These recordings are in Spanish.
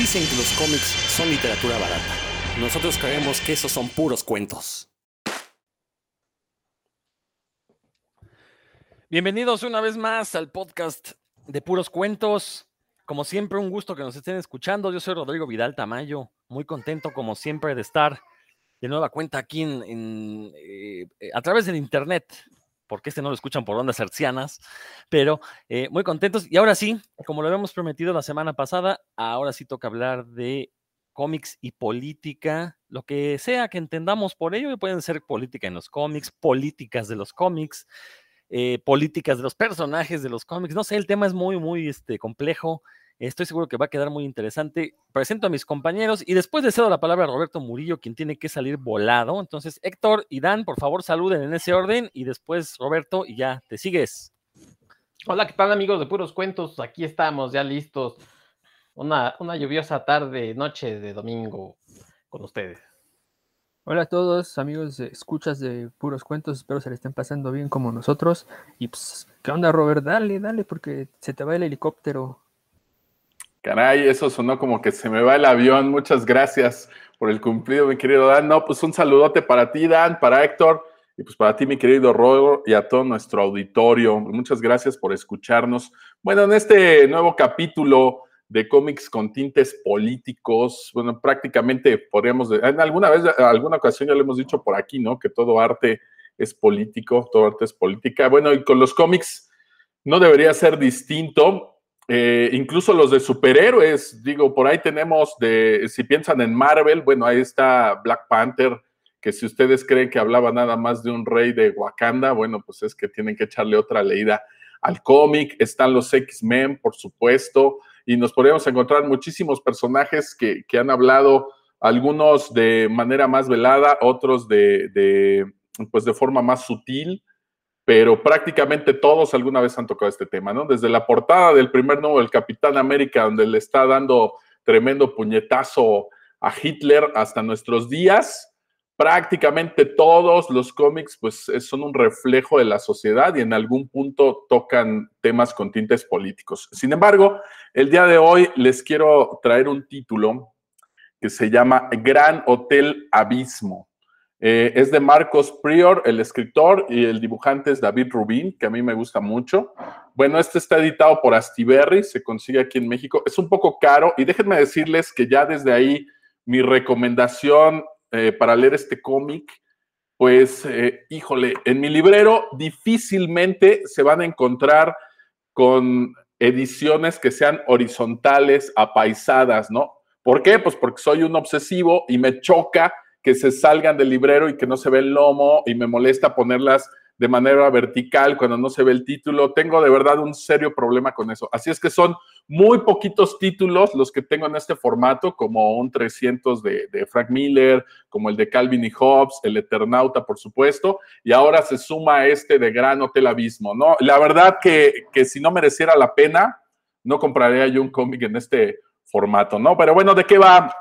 Dicen que los cómics son literatura barata. Nosotros creemos que esos son puros cuentos. Bienvenidos una vez más al podcast de puros cuentos. Como siempre, un gusto que nos estén escuchando. Yo soy Rodrigo Vidal Tamayo, muy contento como siempre de estar de nueva cuenta aquí en, eh, a través del internet, porque este no lo escuchan por ondas hercianas, pero eh, muy contentos. Y ahora sí, como lo habíamos prometido la semana pasada, ahora sí toca hablar de cómics y política, lo que sea que entendamos por ello, pueden ser política en los cómics, políticas de los cómics, eh, políticas de los personajes de los cómics, no sé, el tema es muy, muy este, complejo. Estoy seguro que va a quedar muy interesante. Presento a mis compañeros y después le cedo la palabra a Roberto Murillo, quien tiene que salir volado. Entonces, Héctor y Dan, por favor, saluden en ese orden y después Roberto y ya te sigues. Hola, ¿qué tal amigos de Puros Cuentos? Aquí estamos ya listos. Una, una lluviosa tarde, noche de domingo con ustedes. Hola a todos, amigos escuchas de Puros Cuentos. Espero se le estén pasando bien como nosotros. Y pues, ¿qué onda, Robert? Dale, dale, porque se te va el helicóptero. Caray, eso sonó como que se me va el avión. Muchas gracias por el cumplido, mi querido Dan. No, pues un saludote para ti, Dan, para Héctor, y pues para ti, mi querido Rodo, y a todo nuestro auditorio. Muchas gracias por escucharnos. Bueno, en este nuevo capítulo de cómics con tintes políticos, bueno, prácticamente podríamos, en alguna vez, en alguna ocasión ya lo hemos dicho por aquí, ¿no? Que todo arte es político, todo arte es política. Bueno, y con los cómics no debería ser distinto. Eh, incluso los de superhéroes, digo, por ahí tenemos de, si piensan en Marvel, bueno, ahí está Black Panther, que si ustedes creen que hablaba nada más de un rey de Wakanda, bueno, pues es que tienen que echarle otra leída al cómic. Están los X-Men, por supuesto, y nos podríamos encontrar muchísimos personajes que, han hablado, algunos de manera más velada, otros de, pues de forma más sutil pero prácticamente todos alguna vez han tocado este tema, ¿no? Desde la portada del primer número del Capitán América, donde le está dando tremendo puñetazo a Hitler hasta nuestros días, prácticamente todos los cómics pues son un reflejo de la sociedad y en algún punto tocan temas con tintes políticos. Sin embargo, el día de hoy les quiero traer un título que se llama Gran Hotel Abismo. Eh, es de Marcos Prior, el escritor, y el dibujante es David Rubin, que a mí me gusta mucho. Bueno, este está editado por Astiberri, se consigue aquí en México. Es un poco caro y déjenme decirles que ya desde ahí mi recomendación eh, para leer este cómic, pues, eh, híjole, en mi librero difícilmente se van a encontrar con ediciones que sean horizontales, apaisadas, ¿no? ¿Por qué? Pues porque soy un obsesivo y me choca que se salgan del librero y que no se ve el lomo y me molesta ponerlas de manera vertical cuando no se ve el título. Tengo de verdad un serio problema con eso. Así es que son muy poquitos títulos los que tengo en este formato, como un 300 de, Frank Miller, como el de Calvin y Hobbes, el Eternauta, por supuesto, y ahora se suma este de Gran Hotel Abismo, ¿no? La verdad que, que si no mereciera la pena, no compraría yo un cómic en este formato, ¿no? Pero bueno, ¿de qué va?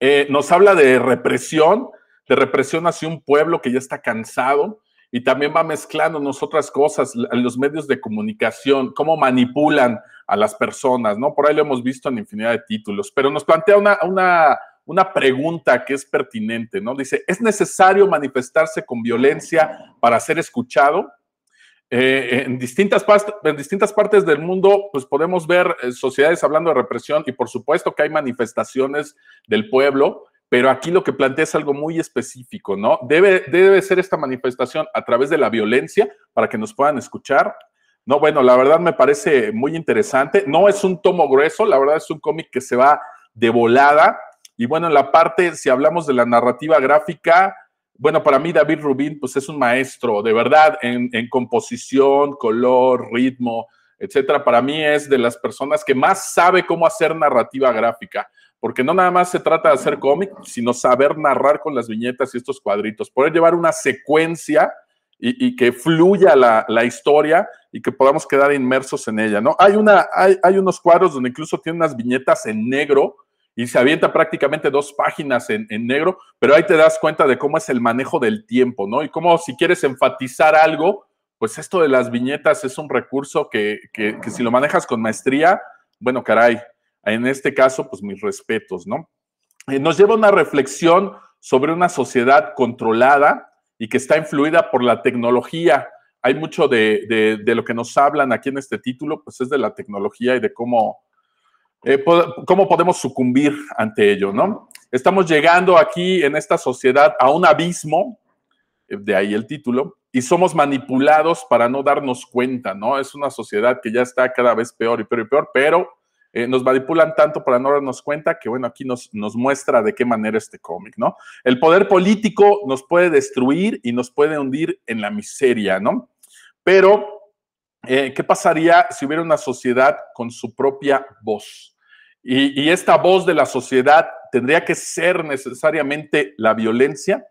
Eh, nos habla de represión, de represión hacia un pueblo que ya está cansado y también va mezclándonos otras cosas, los medios de comunicación, cómo manipulan a las personas, ¿no? Por ahí lo hemos visto en infinidad de títulos, pero nos plantea una, una, una pregunta que es pertinente, ¿no? Dice, ¿es necesario manifestarse con violencia para ser escuchado? Eh, en, distintas en distintas partes del mundo, pues podemos ver eh, sociedades hablando de represión y por supuesto que hay manifestaciones del pueblo, pero aquí lo que plantea es algo muy específico, ¿no? Debe, debe ser esta manifestación a través de la violencia para que nos puedan escuchar. No, bueno, la verdad me parece muy interesante. No es un tomo grueso, la verdad es un cómic que se va de volada. Y bueno, en la parte, si hablamos de la narrativa gráfica, bueno, para mí David Rubin, pues es un maestro, de verdad, en, composición, color, ritmo, etcétera. Para mí es de las personas que más sabe cómo hacer narrativa gráfica, porque no nada más se trata de hacer cómic, sino saber narrar con las viñetas y estos cuadritos, poder llevar una secuencia y, que fluya la, historia y que podamos quedar inmersos en ella, ¿no? Hay, una, hay, hay unos cuadros donde incluso tiene unas viñetas en negro, y se avienta prácticamente dos páginas en, negro, pero ahí te das cuenta de cómo es el manejo del tiempo, ¿no? Y cómo si quieres enfatizar algo, pues esto de las viñetas es un recurso que, si lo manejas con maestría, bueno, caray, en este caso, pues mis respetos, ¿no? Eh, nos lleva a una reflexión sobre una sociedad controlada y que está influida por la tecnología. Hay mucho de, lo que nos hablan aquí en este título, pues es de la tecnología y de cómo, eh, cómo podemos sucumbir ante ello, ¿no? Estamos llegando aquí en esta sociedad a un abismo, eh, de ahí el título, y somos manipulados para no darnos cuenta, ¿no? Es una sociedad que ya está cada vez peor y peor y peor, pero eh, nos manipulan tanto para no darnos cuenta que, bueno, aquí nos, nos muestra de qué manera este cómic, ¿no? El poder político nos puede destruir y nos puede hundir en la miseria, ¿no? Pero, eh, ¿qué pasaría si hubiera una sociedad con su propia voz? Y, esta voz de la sociedad tendría que ser necesariamente la violencia.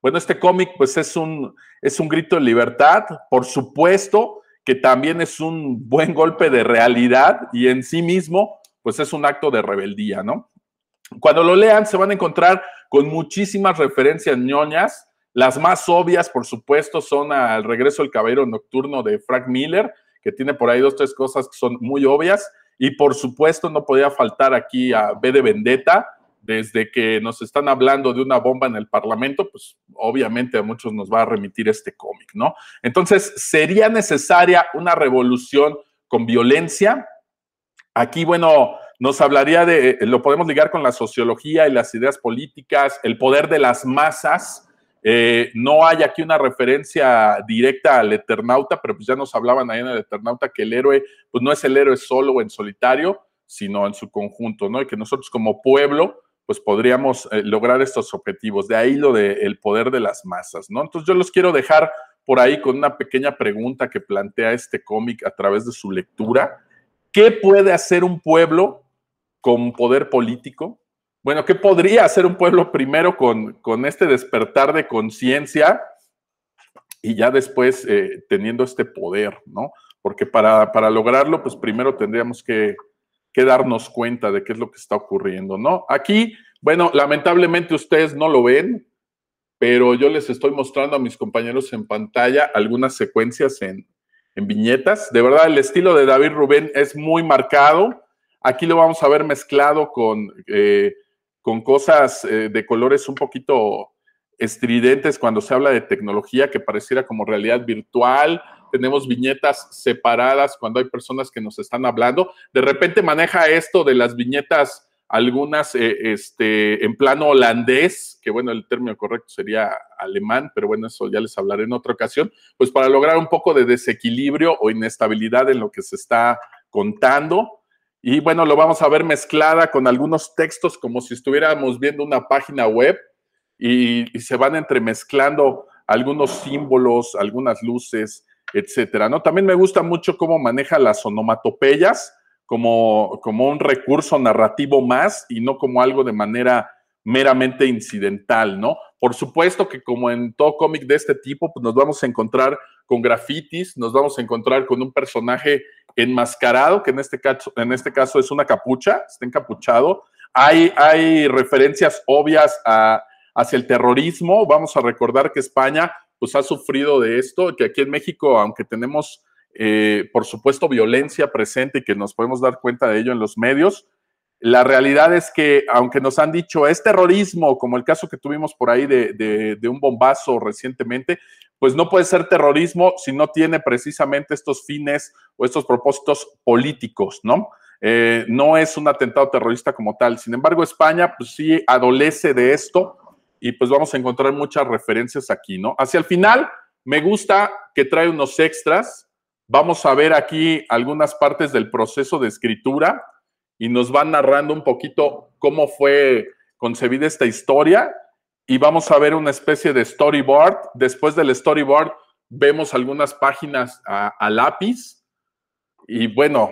Bueno, este cómic pues es un, es un grito de libertad, por supuesto, que también es un buen golpe de realidad y en sí mismo, pues es un acto de rebeldía, ¿no? Cuando lo lean se van a encontrar con muchísimas referencias ñoñas. Las más obvias, por supuesto, son al regreso del caballero nocturno de Frank Miller, que tiene por ahí dos, tres cosas que son muy obvias. Y por supuesto, no podía faltar aquí a B de Vendetta, desde que nos están hablando de una bomba en el Parlamento, pues obviamente a muchos nos va a remitir este cómic, ¿no? Entonces, ¿sería necesaria una revolución con violencia? Aquí, bueno, nos hablaría de, lo podemos ligar con la sociología y las ideas políticas, el poder de las masas. Eh, no hay aquí una referencia directa al Eternauta, pero pues ya nos hablaban ahí en el Eternauta que el héroe, pues no es el héroe solo o en solitario, sino en su conjunto, ¿no? Y que nosotros como pueblo, pues podríamos eh, lograr estos objetivos. De ahí lo del poder de las masas, ¿no? Entonces yo los quiero dejar por ahí con una pequeña pregunta que plantea este cómic a través de su lectura. ¿Qué puede hacer un pueblo con poder político? Bueno, ¿qué podría hacer un pueblo primero con, con este despertar de conciencia y ya después eh, teniendo este poder, ¿no? Porque para, para lograrlo, pues primero tendríamos que que darnos cuenta de qué es lo que está ocurriendo, ¿no? Aquí, bueno, lamentablemente ustedes no lo ven, pero yo les estoy mostrando a mis compañeros en pantalla algunas secuencias en, viñetas. De verdad, el estilo de David Rubén es muy marcado. Aquí lo vamos a ver mezclado con, eh, con cosas eh, de colores un poquito estridentes cuando se habla de tecnología que pareciera como realidad virtual tenemos viñetas separadas cuando hay personas que nos están hablando. De repente maneja esto de las viñetas, algunas eh, este, en plano holandés, que bueno, el término correcto sería alemán, pero bueno, eso ya les hablaré en otra ocasión, pues para lograr un poco de desequilibrio o inestabilidad en lo que se está contando. Y bueno, lo vamos a ver mezclada con algunos textos como si estuviéramos viendo una página web y, se van entremezclando algunos símbolos, algunas luces, etcétera, ¿no? También me gusta mucho cómo maneja las onomatopeyas como, como un recurso narrativo más y no como algo de manera meramente incidental, ¿no? Por supuesto que como en todo cómic de este tipo, pues nos vamos a encontrar con grafitis, nos vamos a encontrar con un personaje enmascarado, que en este caso, en este caso es una capucha, está encapuchado. Hay, hay referencias obvias hacia el terrorismo. Vamos a recordar que España pues ha sufrido de esto, que aquí en México, aunque tenemos, eh, por supuesto, violencia presente y que nos podemos dar cuenta de ello en los medios, la realidad es que, aunque nos han dicho es terrorismo, como el caso que tuvimos por ahí de, un bombazo recientemente, pues no puede ser terrorismo si no tiene precisamente estos fines o estos propósitos políticos, ¿no? Eh, no es un atentado terrorista como tal. Sin embargo, España, pues sí adolece de esto y pues vamos a encontrar muchas referencias aquí, ¿no? Hacia el final, me gusta que trae unos extras. Vamos a ver aquí algunas partes del proceso de escritura y nos van narrando un poquito cómo fue concebida esta historia y vamos a ver una especie de storyboard. Después del storyboard vemos algunas páginas a, a lápiz y bueno,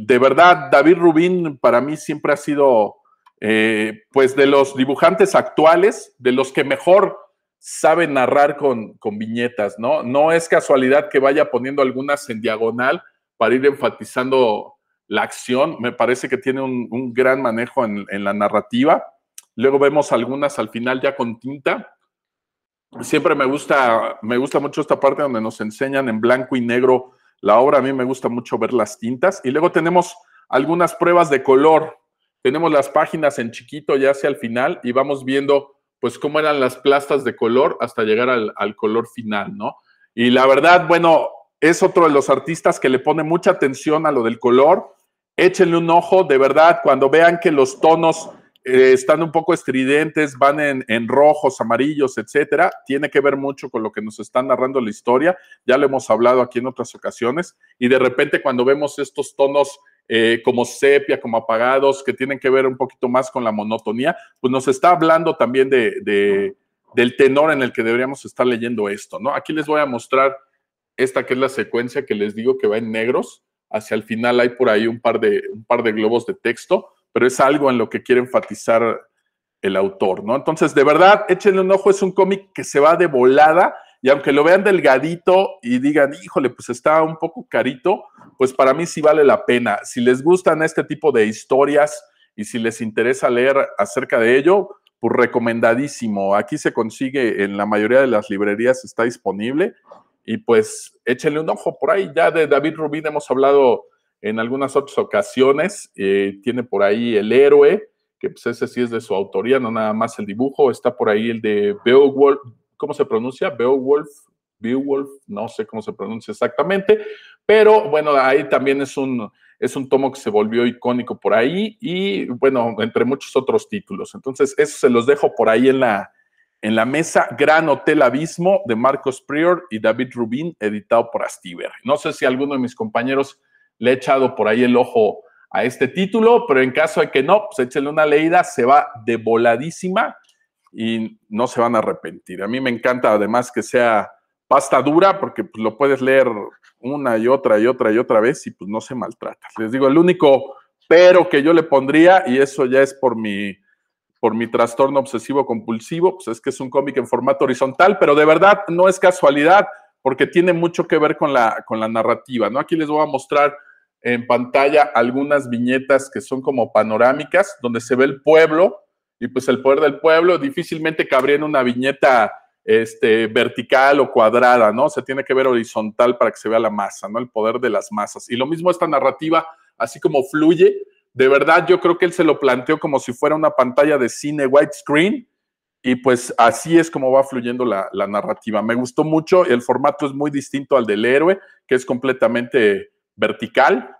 de verdad, David Rubín para mí siempre ha sido eh, pues de los dibujantes actuales, de los que mejor saben narrar con, viñetas, ¿no? No es casualidad que vaya poniendo algunas en diagonal para ir enfatizando la acción. Me parece que tiene un, gran manejo en, la narrativa. Luego vemos algunas al final ya con tinta. Siempre me gusta, me gusta mucho esta parte donde nos enseñan en blanco y negro la obra. A mí me gusta mucho ver las tintas. Y luego tenemos algunas pruebas de color tenemos las páginas en chiquito ya hacia el final y vamos viendo pues cómo eran las plastas de color hasta llegar al, al color final, ¿no? Y la verdad, bueno, es otro de los artistas que le pone mucha atención a lo del color. Échenle un ojo, de verdad, cuando vean que los tonos eh, están un poco estridentes, van en, rojos, amarillos, etcétera, tiene que ver mucho con lo que nos está narrando la historia. Ya lo hemos hablado aquí en otras ocasiones. Y de repente, cuando vemos estos tonos eh, como sepia, como apagados, que tienen que ver un poquito más con la monotonía, pues nos está hablando también de, del tenor en el que deberíamos estar leyendo esto, ¿no? Aquí les voy a mostrar esta que es la secuencia que les digo que va en negros. Hacia el final hay por ahí un par de, un par de globos de texto, pero es algo en lo que quiere enfatizar el autor, ¿no? Entonces, de verdad, échenle un ojo, es un cómic que se va de volada y aunque lo vean delgadito y digan, híjole, pues está un poco carito, pues para mí sí vale la pena. Si les gustan este tipo de historias y si les interesa leer acerca de ello, pues recomendadísimo. Aquí se consigue en la mayoría de las librerías, está disponible y pues échenle un ojo por ahí. Ya de David Rubin hemos hablado en algunas otras ocasiones. Eh, tiene por ahí El Héroe, que pues ese sí es de su autoría, no nada más el dibujo. Está por ahí el de Beowulf, ¿cómo se pronuncia? Beowulf, Beowulf, no sé cómo se pronuncia exactamente, pero bueno, ahí también es un, es un tomo que se volvió icónico por ahí y bueno, entre muchos otros títulos. Entonces, eso se los dejo por ahí en la, en la mesa Gran Hotel Abismo de Marcos Prior y David Rubin, editado por Astiver. No sé si alguno de mis compañeros le he echado por ahí el ojo a este título, pero en caso de que no, pues échenle una leída, se va de voladísima y no se van a arrepentir. A mí me encanta además que sea pasta dura porque pues, lo puedes leer una y otra y otra y otra vez y pues no se maltrata. Les digo, el único pero que yo le pondría, y eso ya es por mi por mi trastorno obsesivo compulsivo, pues es que es un cómic en formato horizontal, pero de verdad no es casualidad, porque tiene mucho que ver con la, con la narrativa, ¿no? Aquí les voy a mostrar en pantalla algunas viñetas que son como panorámicas, donde se ve el pueblo, y pues el poder del pueblo difícilmente cabría en una viñeta este, vertical o cuadrada, ¿no? Se tiene que ver horizontal para que se vea la masa, ¿no? El poder de las masas. Y lo mismo esta narrativa, así como fluye, de verdad, yo creo que él se lo planteó como si fuera una pantalla de cine widescreen y pues así es como va fluyendo la, narrativa. Me gustó mucho, el formato es muy distinto al del héroe, que es completamente vertical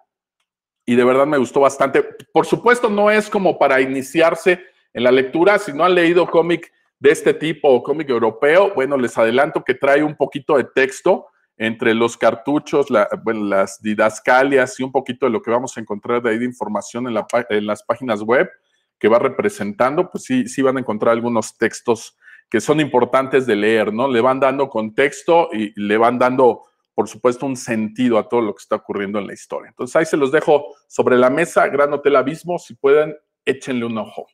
y de verdad me gustó bastante. Por supuesto, no es como para iniciarse en la lectura, si no han leído cómic de este tipo o cómic europeo, bueno, les adelanto que trae un poquito de texto entre los cartuchos, las didascalias y un poquito de lo que vamos a encontrar de ahí de información en, en, las páginas web que va representando, pues sí, sí van a encontrar algunos textos que son importantes de leer, ¿no? Le van dando contexto y le van dando, por supuesto, un sentido a todo lo que está ocurriendo en la historia. Entonces ahí se los dejo sobre la mesa, Gran Hotel Abismo, si pueden, échenle un ojo.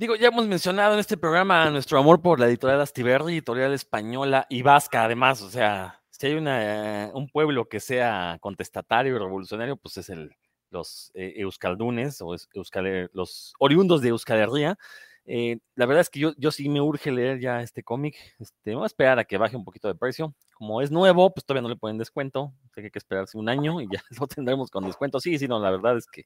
Digo, ya hemos mencionado en este programa nuestro amor por la editorial Astiberri, editorial española y vasca, además. O sea, si hay un pueblo que sea contestatario y revolucionario, pues es el, los eh, euskaldunes o los oriundos de Euskal Herria. Eh, la verdad es que yo, yo sí me urge leer ya este cómic. Este, voy a esperar a que baje un poquito de precio. Como es nuevo, pues todavía no le ponen descuento. Hay que esperarse un año y ya lo tendremos con descuento. Sí, sí, no, la verdad es que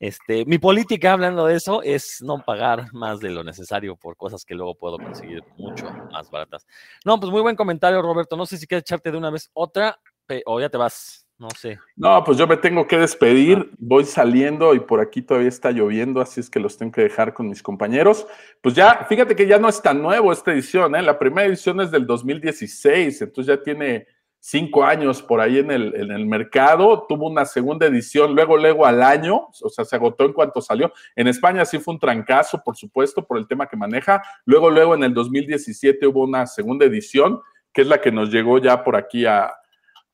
este, mi política, hablando de eso, es no pagar más de lo necesario por cosas que luego puedo conseguir mucho más baratas. No, pues muy buen comentario, Roberto. No sé si quieres echarte de una vez otra o ya te vas. No sé. No, pues yo me tengo que despedir. Voy saliendo y por aquí todavía está lloviendo, así es que los tengo que dejar con mis compañeros. Pues ya, fíjate que ya no es tan nuevo esta edición, ¿eh? La primera edición es del 2016, entonces ya tiene cinco años por ahí en el, en el mercado, tuvo una segunda edición, luego, luego al año, o sea, se agotó en cuanto salió. En España sí fue un trancazo, por supuesto, por el tema que maneja. Luego, luego en el 2017 hubo una segunda edición, que es la que nos llegó ya por aquí a,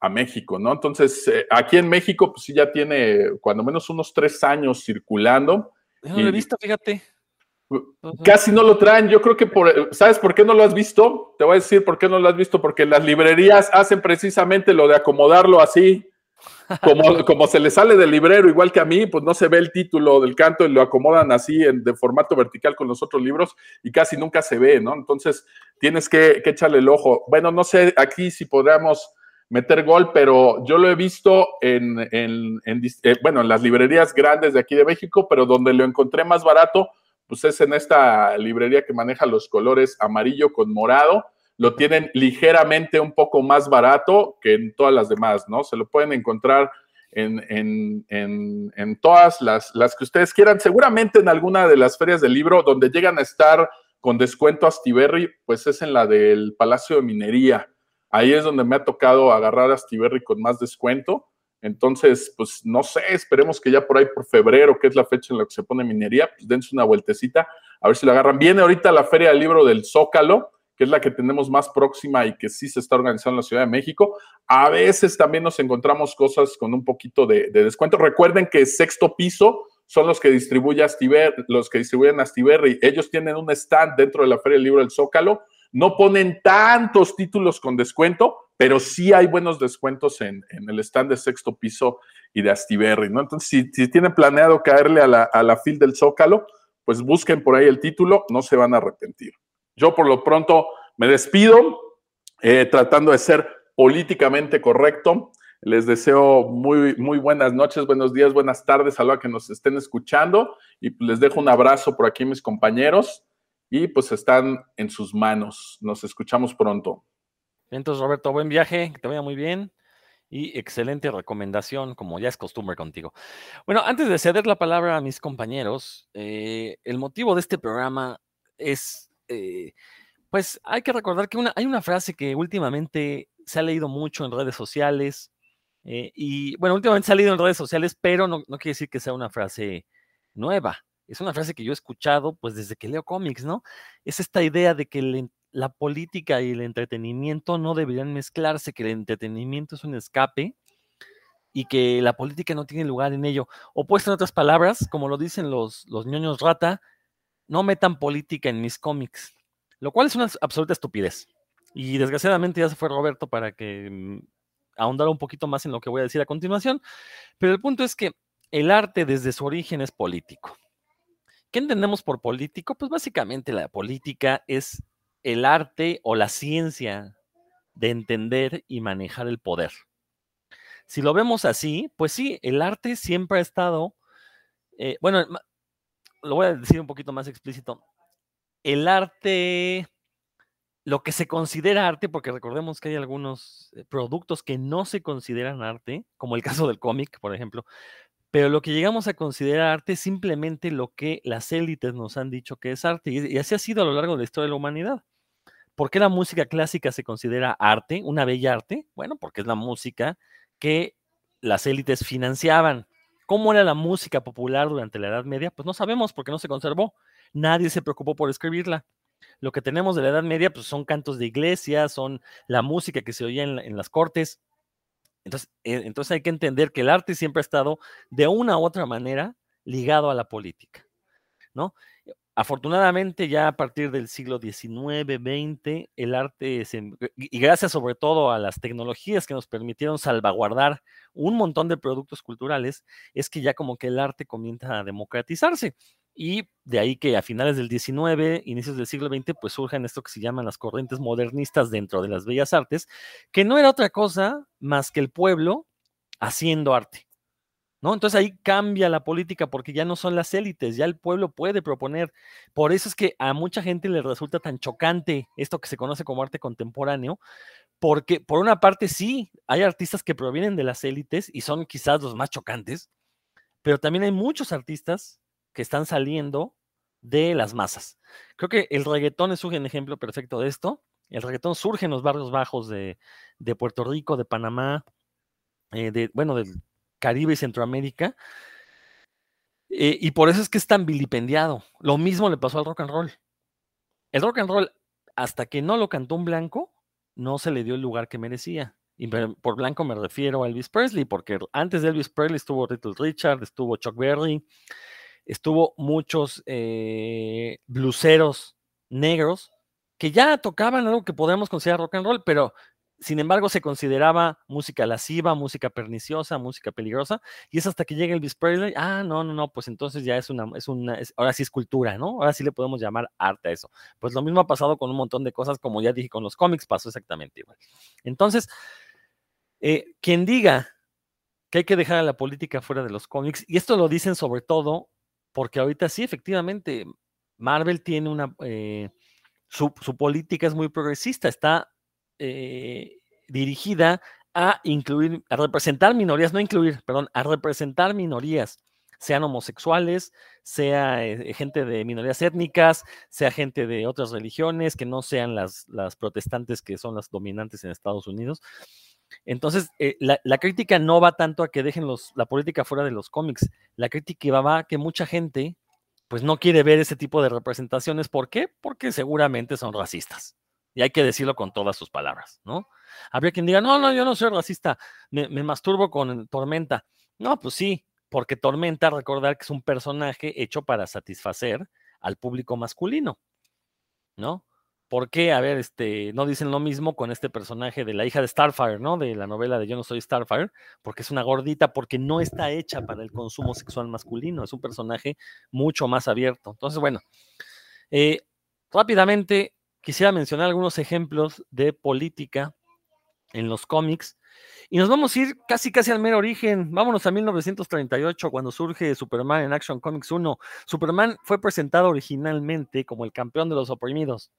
México, ¿no? Entonces, eh, aquí en México, pues sí ya tiene cuando menos unos tres años circulando. no lo he visto, fíjate. Casi no lo traen. Yo creo que por, ¿sabes por qué no lo has visto? Te voy a decir por qué no lo has visto, porque las librerías hacen precisamente lo de acomodarlo así, como, como se le sale del librero, igual que a mí, pues no se ve el título del canto y lo acomodan así en, de formato vertical con los otros libros y casi nunca se ve, ¿no? Entonces tienes que, echarle el ojo. Bueno, no sé aquí si podamos meter gol, pero yo lo he visto en, en, eh, bueno, en las librerías grandes de aquí de México, pero donde lo encontré más barato, pues es en esta librería que maneja los colores amarillo con morado. Lo tienen ligeramente un poco más barato que en todas las demás, ¿no? Se lo pueden encontrar en, en, en todas las, las que ustedes quieran. Seguramente en alguna de las ferias del libro donde llegan a estar con descuento a Stiberry, pues es en la del Palacio de Minería Ahí es donde me ha tocado agarrar a Stiberry con más descuento. Entonces, pues no sé, esperemos que ya por ahí por febrero, que es la fecha en la que se pone minería, pues dense una vueltecita, a ver si lo agarran. Viene ahorita la Feria del Libro del Zócalo, que es la que tenemos más próxima y que sí se está organizando en la Ciudad de México. A veces también nos encontramos cosas con un poquito de, descuento. Recuerden que sexto piso son los que distribuye los que distribuyen a Stiberry. Ellos tienen un stand dentro de la Feria del Libro del Zócalo no ponen tantos títulos con descuento, pero sí hay buenos descuentos en, el stand de sexto piso y de Astiberri, ¿no? Entonces, si, tienen planeado caerle a la, a fil del Zócalo, pues busquen por ahí el título, no se van a arrepentir. Yo por lo pronto me despido, eh, tratando de ser políticamente correcto. Les deseo muy, muy buenas noches, buenos días, buenas tardes a los que nos estén escuchando y les dejo un abrazo por aquí mis compañeros y pues están en sus manos. Nos escuchamos pronto. Entonces, Roberto, buen viaje, que te vaya muy bien y excelente recomendación, como ya es costumbre contigo. Bueno, antes de ceder la palabra a mis compañeros, eh, el motivo de este programa es, eh, pues hay que recordar que hay una frase que últimamente se ha leído mucho en redes sociales, eh, y bueno, últimamente se ha leído en redes sociales, pero no, no quiere decir que sea una frase nueva es una frase que yo he escuchado pues desde que leo cómics, ¿no? Es esta idea de que la política y el entretenimiento no deberían mezclarse, que el entretenimiento es un escape y que la política no tiene lugar en ello. O puesto en otras palabras, como lo dicen los, los ñoños rata, no metan política en mis cómics, lo cual es una absoluta estupidez. Y desgraciadamente ya se fue Roberto para que mm, ahondara un poquito más en lo que voy a decir a continuación, pero el punto es que el arte desde su origen es político. ¿Qué entendemos por político? Pues básicamente la política es el arte o la ciencia de entender y manejar el poder. Si lo vemos así, pues sí, el arte siempre ha estado, eh, bueno, lo voy a decir un poquito más explícito. El arte, lo que se considera arte, porque recordemos que hay algunos eh, productos que no se consideran arte, como el caso del cómic, por ejemplo, pero lo que llegamos a considerar arte es simplemente lo que las élites nos han dicho que es arte, y, así ha sido a lo largo de la historia de la humanidad. ¿Por qué la música clásica se considera arte, una bella arte? Bueno, porque es la música que las élites financiaban. ¿Cómo era la música popular durante la Edad Media? Pues no sabemos porque no se conservó. Nadie se preocupó por escribirla. Lo que tenemos de la Edad Media pues son cantos de iglesia, son la música que se oía en las cortes, entonces, eh, entonces hay que entender que el arte siempre ha estado de una u otra manera ligado a la política, ¿no? Afortunadamente ya a partir del siglo XIX, XX, el arte, y gracias sobre todo a las tecnologías que nos permitieron salvaguardar un montón de productos culturales, es que ya como que el arte comienza a democratizarse. Y de ahí que a finales del XIX, inicios del siglo XX, pues surjan esto que se llaman las corrientes modernistas dentro de las bellas artes, que no era otra cosa más que el pueblo haciendo arte. ¿No? Entonces ahí cambia la política porque ya no son las élites, ya el pueblo puede proponer. Por eso es que a mucha gente le resulta tan chocante esto que se conoce como arte contemporáneo, porque por una parte sí, hay artistas que provienen de las élites y son quizás los más chocantes, pero también hay muchos artistas que están saliendo de las masas. Creo que el reggaetón es un ejemplo perfecto de esto. El reggaetón surge en los barrios bajos de, Puerto Rico, de Panamá, eh, de, bueno, del Caribe y Centroamérica. Eh, y por eso es que es tan vilipendiado. Lo mismo le pasó al rock and roll. El rock and roll, hasta que no lo cantó un blanco, no se le dio el lugar que merecía. Y por blanco me refiero a Elvis Presley, porque antes de Elvis Presley estuvo Little Richard, estuvo Chuck Berry, estuvo muchos eh, bluseros negros que ya tocaban algo que podemos considerar rock and roll, pero sin embargo se consideraba música lasciva, música perniciosa, música peligrosa, y es hasta que llega Elvis Presley, ah, no, no, no, pues entonces ya es una, es una, ahora sí es cultura, ¿no? Ahora sí le podemos llamar arte a eso. Pues lo mismo ha pasado con un montón de cosas, como ya dije con los cómics, pasó exactamente igual. Entonces, Eh, quien diga que hay que dejar a la política fuera de los cómics, y esto lo dicen sobre todo porque ahorita sí, efectivamente, Marvel tiene una, eh, su, política es muy progresista, está eh, dirigida a incluir, a representar minorías, no incluir, perdón, a representar minorías, sean homosexuales, sea eh, gente de minorías étnicas, sea gente de otras religiones, que no sean las, las protestantes que son las dominantes en Estados Unidos. Entonces, eh, la, crítica no va tanto a que dejen los, la política fuera de los cómics, la crítica va a que mucha gente pues no quiere ver ese tipo de representaciones. ¿Por qué? Porque seguramente son racistas. Y hay que decirlo con todas sus palabras, ¿no? Habría quien diga, no, no, yo no soy racista, me, masturbo con Tormenta. No, pues sí, porque Tormenta, recordar que es un personaje hecho para satisfacer al público masculino, ¿no? ¿Por qué? A ver, este, no dicen lo mismo con este personaje de la hija de Starfire, ¿no? De la novela de Yo no soy Starfire, porque es una gordita, porque no está hecha para el consumo sexual masculino, es un personaje mucho más abierto. Entonces, bueno, eh, rápidamente quisiera mencionar algunos ejemplos de política en los cómics y nos vamos a ir casi casi al mero origen. Vámonos a 1938, cuando surge Superman en Action Comics 1. Superman fue presentado originalmente como el campeón de los oprimidos.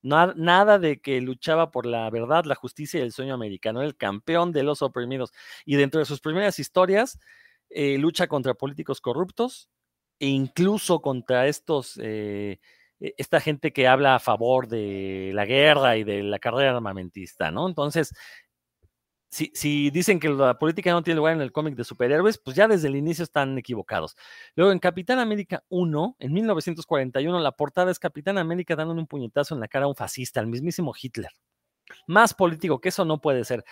Nada, de que luchaba por la verdad, la justicia y el sueño americano. Era el campeón de los oprimidos. Y dentro de sus primeras historias, eh, lucha contra políticos corruptos e incluso contra estos, eh, esta gente que habla a favor de la guerra y de la carrera armamentista, ¿no? Entonces, si, dicen que la política no tiene lugar en el cómic de superhéroes, pues ya desde el inicio están equivocados. Luego en Capitán América 1, en 1941, la portada es Capitán América dándole un puñetazo en la cara a un fascista, al mismísimo Hitler. Más político que eso no puede ser.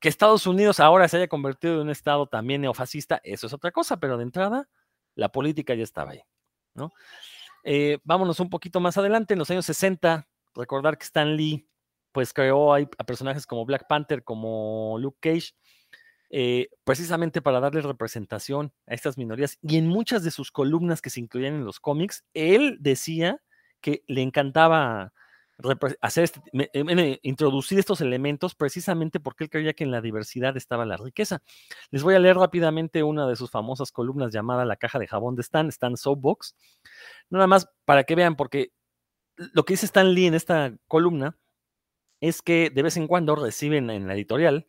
Que Estados Unidos ahora se haya convertido en un estado también neofascista, eso es otra cosa, pero de entrada la política ya estaba ahí. ¿no? Eh, vámonos un poquito más adelante, en los años 60, recordar que Stan Lee pues creó a personajes como Black Panther, como Luke Cage, eh, precisamente para darle representación a estas minorías. Y en muchas de sus columnas que se incluían en los cómics, él decía que le encantaba hacer este, introducir estos elementos precisamente porque él creía que en la diversidad estaba la riqueza. Les voy a leer rápidamente una de sus famosas columnas llamada La caja de jabón de Stan, Stan Soapbox. Nada más para que vean, porque lo que dice Stan Lee en esta columna es que de vez en cuando reciben en la editorial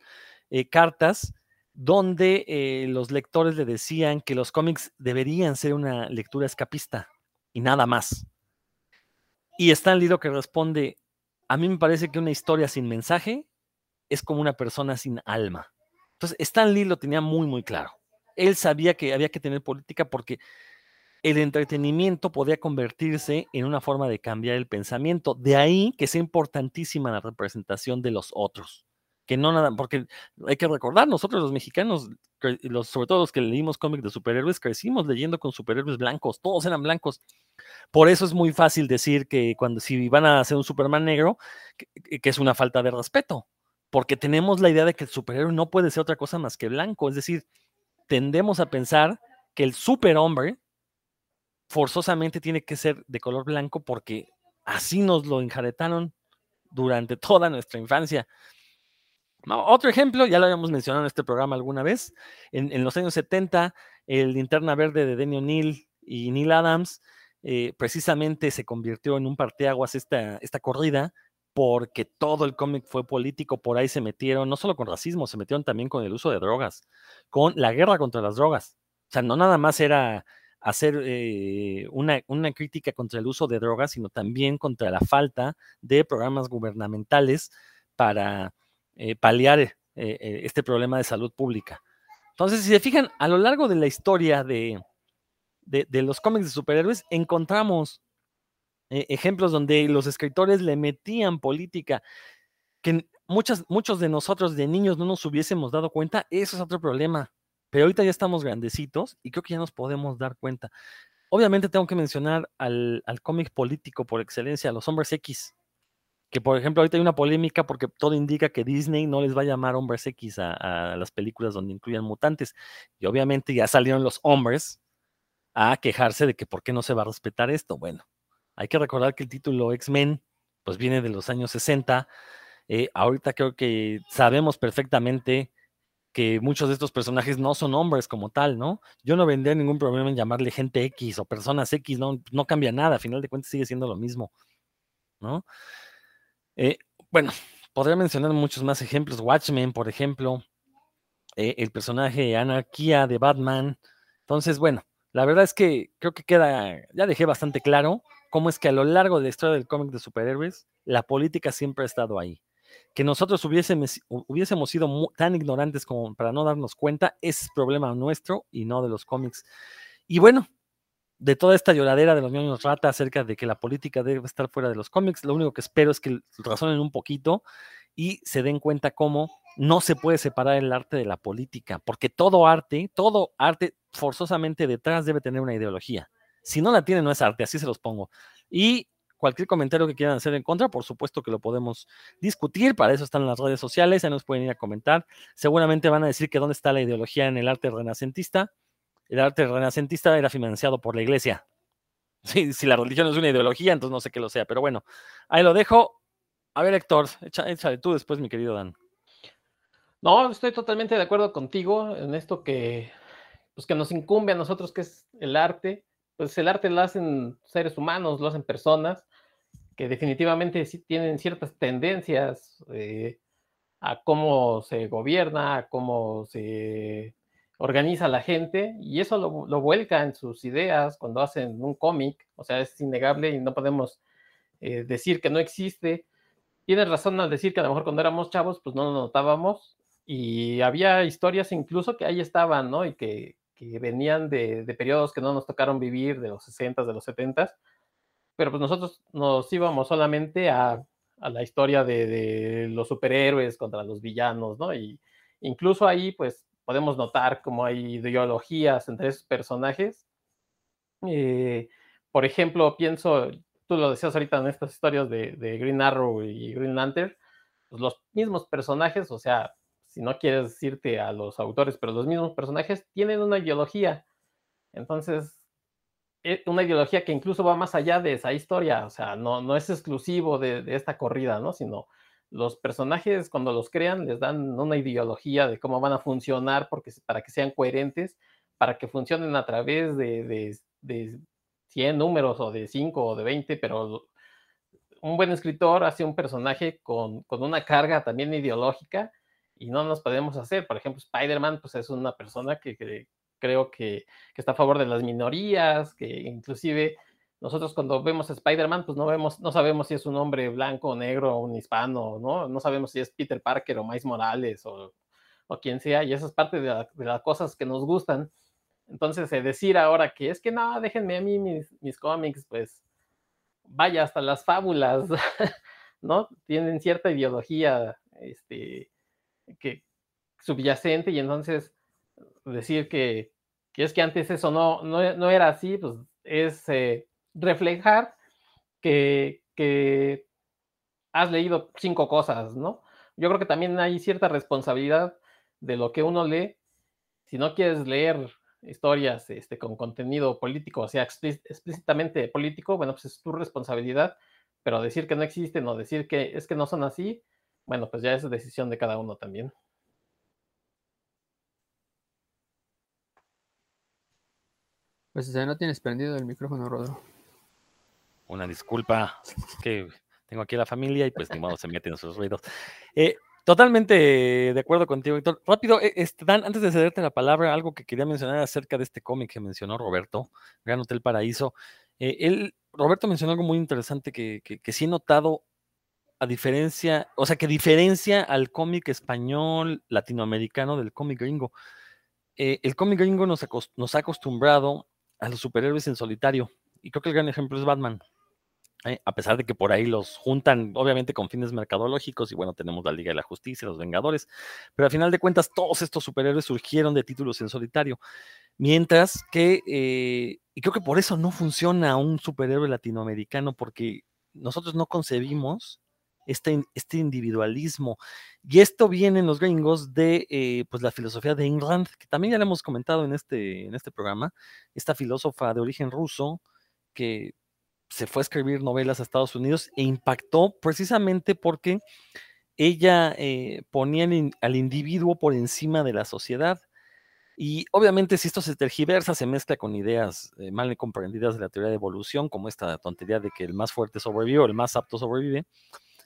eh, cartas donde eh, los lectores le decían que los cómics deberían ser una lectura escapista y nada más. Y Stan Lee lo que responde, a mí me parece que una historia sin mensaje es como una persona sin alma. Entonces, Stan Lee lo tenía muy, muy claro. Él sabía que había que tener política porque el entretenimiento podía convertirse en una forma de cambiar el pensamiento. De ahí que sea importantísima la representación de los otros. Que no nada, porque hay que recordar, nosotros los mexicanos, los, sobre todo los que leímos cómics de superhéroes, crecimos leyendo con superhéroes blancos, todos eran blancos. Por eso es muy fácil decir que cuando si van a hacer un Superman negro, que, que es una falta de respeto, porque tenemos la idea de que el superhéroe no puede ser otra cosa más que blanco, es decir, tendemos a pensar que el superhombre forzosamente tiene que ser de color blanco porque así nos lo enjaretaron durante toda nuestra infancia. Otro ejemplo, ya lo habíamos mencionado en este programa alguna vez, en, los años 70, el linterna verde de Denny O'Neill y Neil Adams eh, precisamente se convirtió en un parteaguas esta, esta corrida porque todo el cómic fue político, por ahí se metieron, no solo con racismo, se metieron también con el uso de drogas, con la guerra contra las drogas. O sea, no nada más era hacer eh, una, crítica contra el uso de drogas, sino también contra la falta de programas gubernamentales para eh, paliar eh, este problema de salud pública. Entonces, si se fijan, a lo largo de la historia de, de, los cómics de superhéroes, encontramos ejemplos donde los escritores le metían política que muchas, muchos de nosotros de niños no nos hubiésemos dado cuenta, eso es otro problema. Pero ahorita ya estamos grandecitos y creo que ya nos podemos dar cuenta. Obviamente tengo que mencionar al, cómic político por excelencia, los hombres X. Que por ejemplo ahorita hay una polémica porque todo indica que Disney no les va a llamar hombres X a, las películas donde incluyan mutantes. Y obviamente ya salieron los hombres a quejarse de que por qué no se va a respetar esto. Bueno, hay que recordar que el título X-Men pues viene de los años 60 Eh, ahorita creo que sabemos perfectamente que muchos de estos personajes no son hombres como tal, ¿no? Yo no vendría ningún problema en llamarle gente X o personas X, no, no cambia nada, a final de cuentas sigue siendo lo mismo, ¿no? Eh, bueno, podría mencionar muchos más ejemplos, Watchmen, por ejemplo, eh, el personaje Anarquía de Batman. Entonces, bueno, la verdad es que creo que queda, ya dejé bastante claro cómo es que a lo largo de la historia del cómic de superhéroes, la política siempre ha estado ahí que nosotros hubiésemos, hubiésemos sido tan ignorantes como para no darnos cuenta, es problema nuestro y no de los cómics. Y bueno, de toda esta lloradera de los niños rata acerca de que la política debe estar fuera de los cómics, lo único que espero es que razonen un poquito y se den cuenta cómo no se puede separar el arte de la política, porque todo arte, todo arte forzosamente detrás debe tener una ideología. Si no la tiene, no es arte, así se los pongo. Y Cualquier comentario que quieran hacer en contra, por supuesto que lo podemos discutir. Para eso están las redes sociales, ahí nos pueden ir a comentar. Seguramente van a decir que dónde está la ideología en el arte renacentista. El arte renacentista era financiado por la iglesia. si la religión es una ideología, entonces no sé qué lo sea. Pero bueno, ahí lo dejo. A ver, Héctor, échale tú después, mi querido Dan. No, estoy totalmente de acuerdo contigo en esto que, pues que nos incumbe a nosotros, que es el arte. Pues el arte lo hacen seres humanos, lo hacen personas que definitivamente sí tienen ciertas tendencias eh, a cómo se gobierna, a cómo se organiza la gente, y eso lo, vuelca en sus ideas cuando hacen un cómic, o sea, es innegable y no podemos eh, decir que no existe. Tienes razón al decir que a lo mejor cuando éramos chavos, pues no lo notábamos, y había historias incluso que ahí estaban, ¿no? Y que, venían de, de, periodos que no nos tocaron vivir, de los 60, de los 70, pero pues nosotros nos íbamos solamente a, la historia de, los superhéroes contra los villanos, ¿no? Y incluso ahí, pues, podemos notar cómo hay ideologías entre esos personajes. Eh, por ejemplo, pienso, tú lo decías ahorita en estas historias de, Green Arrow y Green Lantern, pues los mismos personajes, o sea, si no quieres irte a los autores, pero los mismos personajes tienen una ideología. Entonces, eh, una ideología que incluso va más allá de esa historia, o sea, no, no es exclusivo de, esta corrida, ¿no? Sino los personajes cuando los crean les dan una ideología de cómo van a funcionar porque, para que sean coherentes, para que funcionen a través de, de, 100 números o de 5 o de 20, pero un buen escritor hace un personaje con, con una carga también ideológica y no nos podemos hacer. Por ejemplo, Spider-Man, pues es una persona que, que, creo que, está a favor de las minorías, que inclusive nosotros cuando vemos a Spider-Man, pues no, vemos, no sabemos si es un hombre blanco, o negro, un hispano, ¿no? No sabemos si es Peter Parker o Miles Morales o, o quien sea, y esa es parte de, las cosas que nos gustan. Entonces, decir ahora que es que no, déjenme a mí mis, cómics, pues vaya hasta las fábulas, ¿no? Tienen cierta ideología este, que, subyacente y entonces decir que, es que antes eso no, no, era así, pues es eh, reflejar que, has leído cinco cosas, ¿no? Yo creo que también hay cierta responsabilidad de lo que uno lee. Si no quieres leer historias este, con contenido político, o sea, explícitamente político, bueno, pues es tu responsabilidad, pero decir que no existen o decir que es que no son así, bueno, pues ya es decisión de cada uno también. Pues o no tienes prendido el micrófono, Rodro. Una disculpa, que tengo aquí la familia y pues ni modo se meten esos ruidos. Eh, totalmente de acuerdo contigo, Víctor. Rápido, eh, este, Dan, antes de cederte la palabra, algo que quería mencionar acerca de este cómic que mencionó Roberto, Gran Hotel Paraíso. Eh, él, Roberto mencionó algo muy interesante que, que, sí he notado a diferencia, o sea, que diferencia al cómic español latinoamericano del cómic gringo. el cómic gringo nos, nos, ha acostumbrado a los superhéroes en solitario. Y creo que el gran ejemplo es Batman. ¿Eh? A pesar de que por ahí los juntan, obviamente, con fines mercadológicos, y bueno, tenemos la Liga de la Justicia, los Vengadores, pero al final de cuentas, todos estos superhéroes surgieron de títulos en solitario. Mientras que, eh, y creo que por eso no funciona un superhéroe latinoamericano, porque nosotros no concebimos este, este individualismo. Y esto viene en los gringos de eh, pues la filosofía de England, que también ya le hemos comentado en este, en este programa, esta filósofa de origen ruso que se fue a escribir novelas a Estados Unidos e impactó precisamente porque ella eh, ponía al, in- al individuo por encima de la sociedad. Y obviamente si esto se tergiversa, se mezcla con ideas eh, mal comprendidas de la teoría de evolución, como esta tontería de que el más fuerte sobrevive o el más apto sobrevive.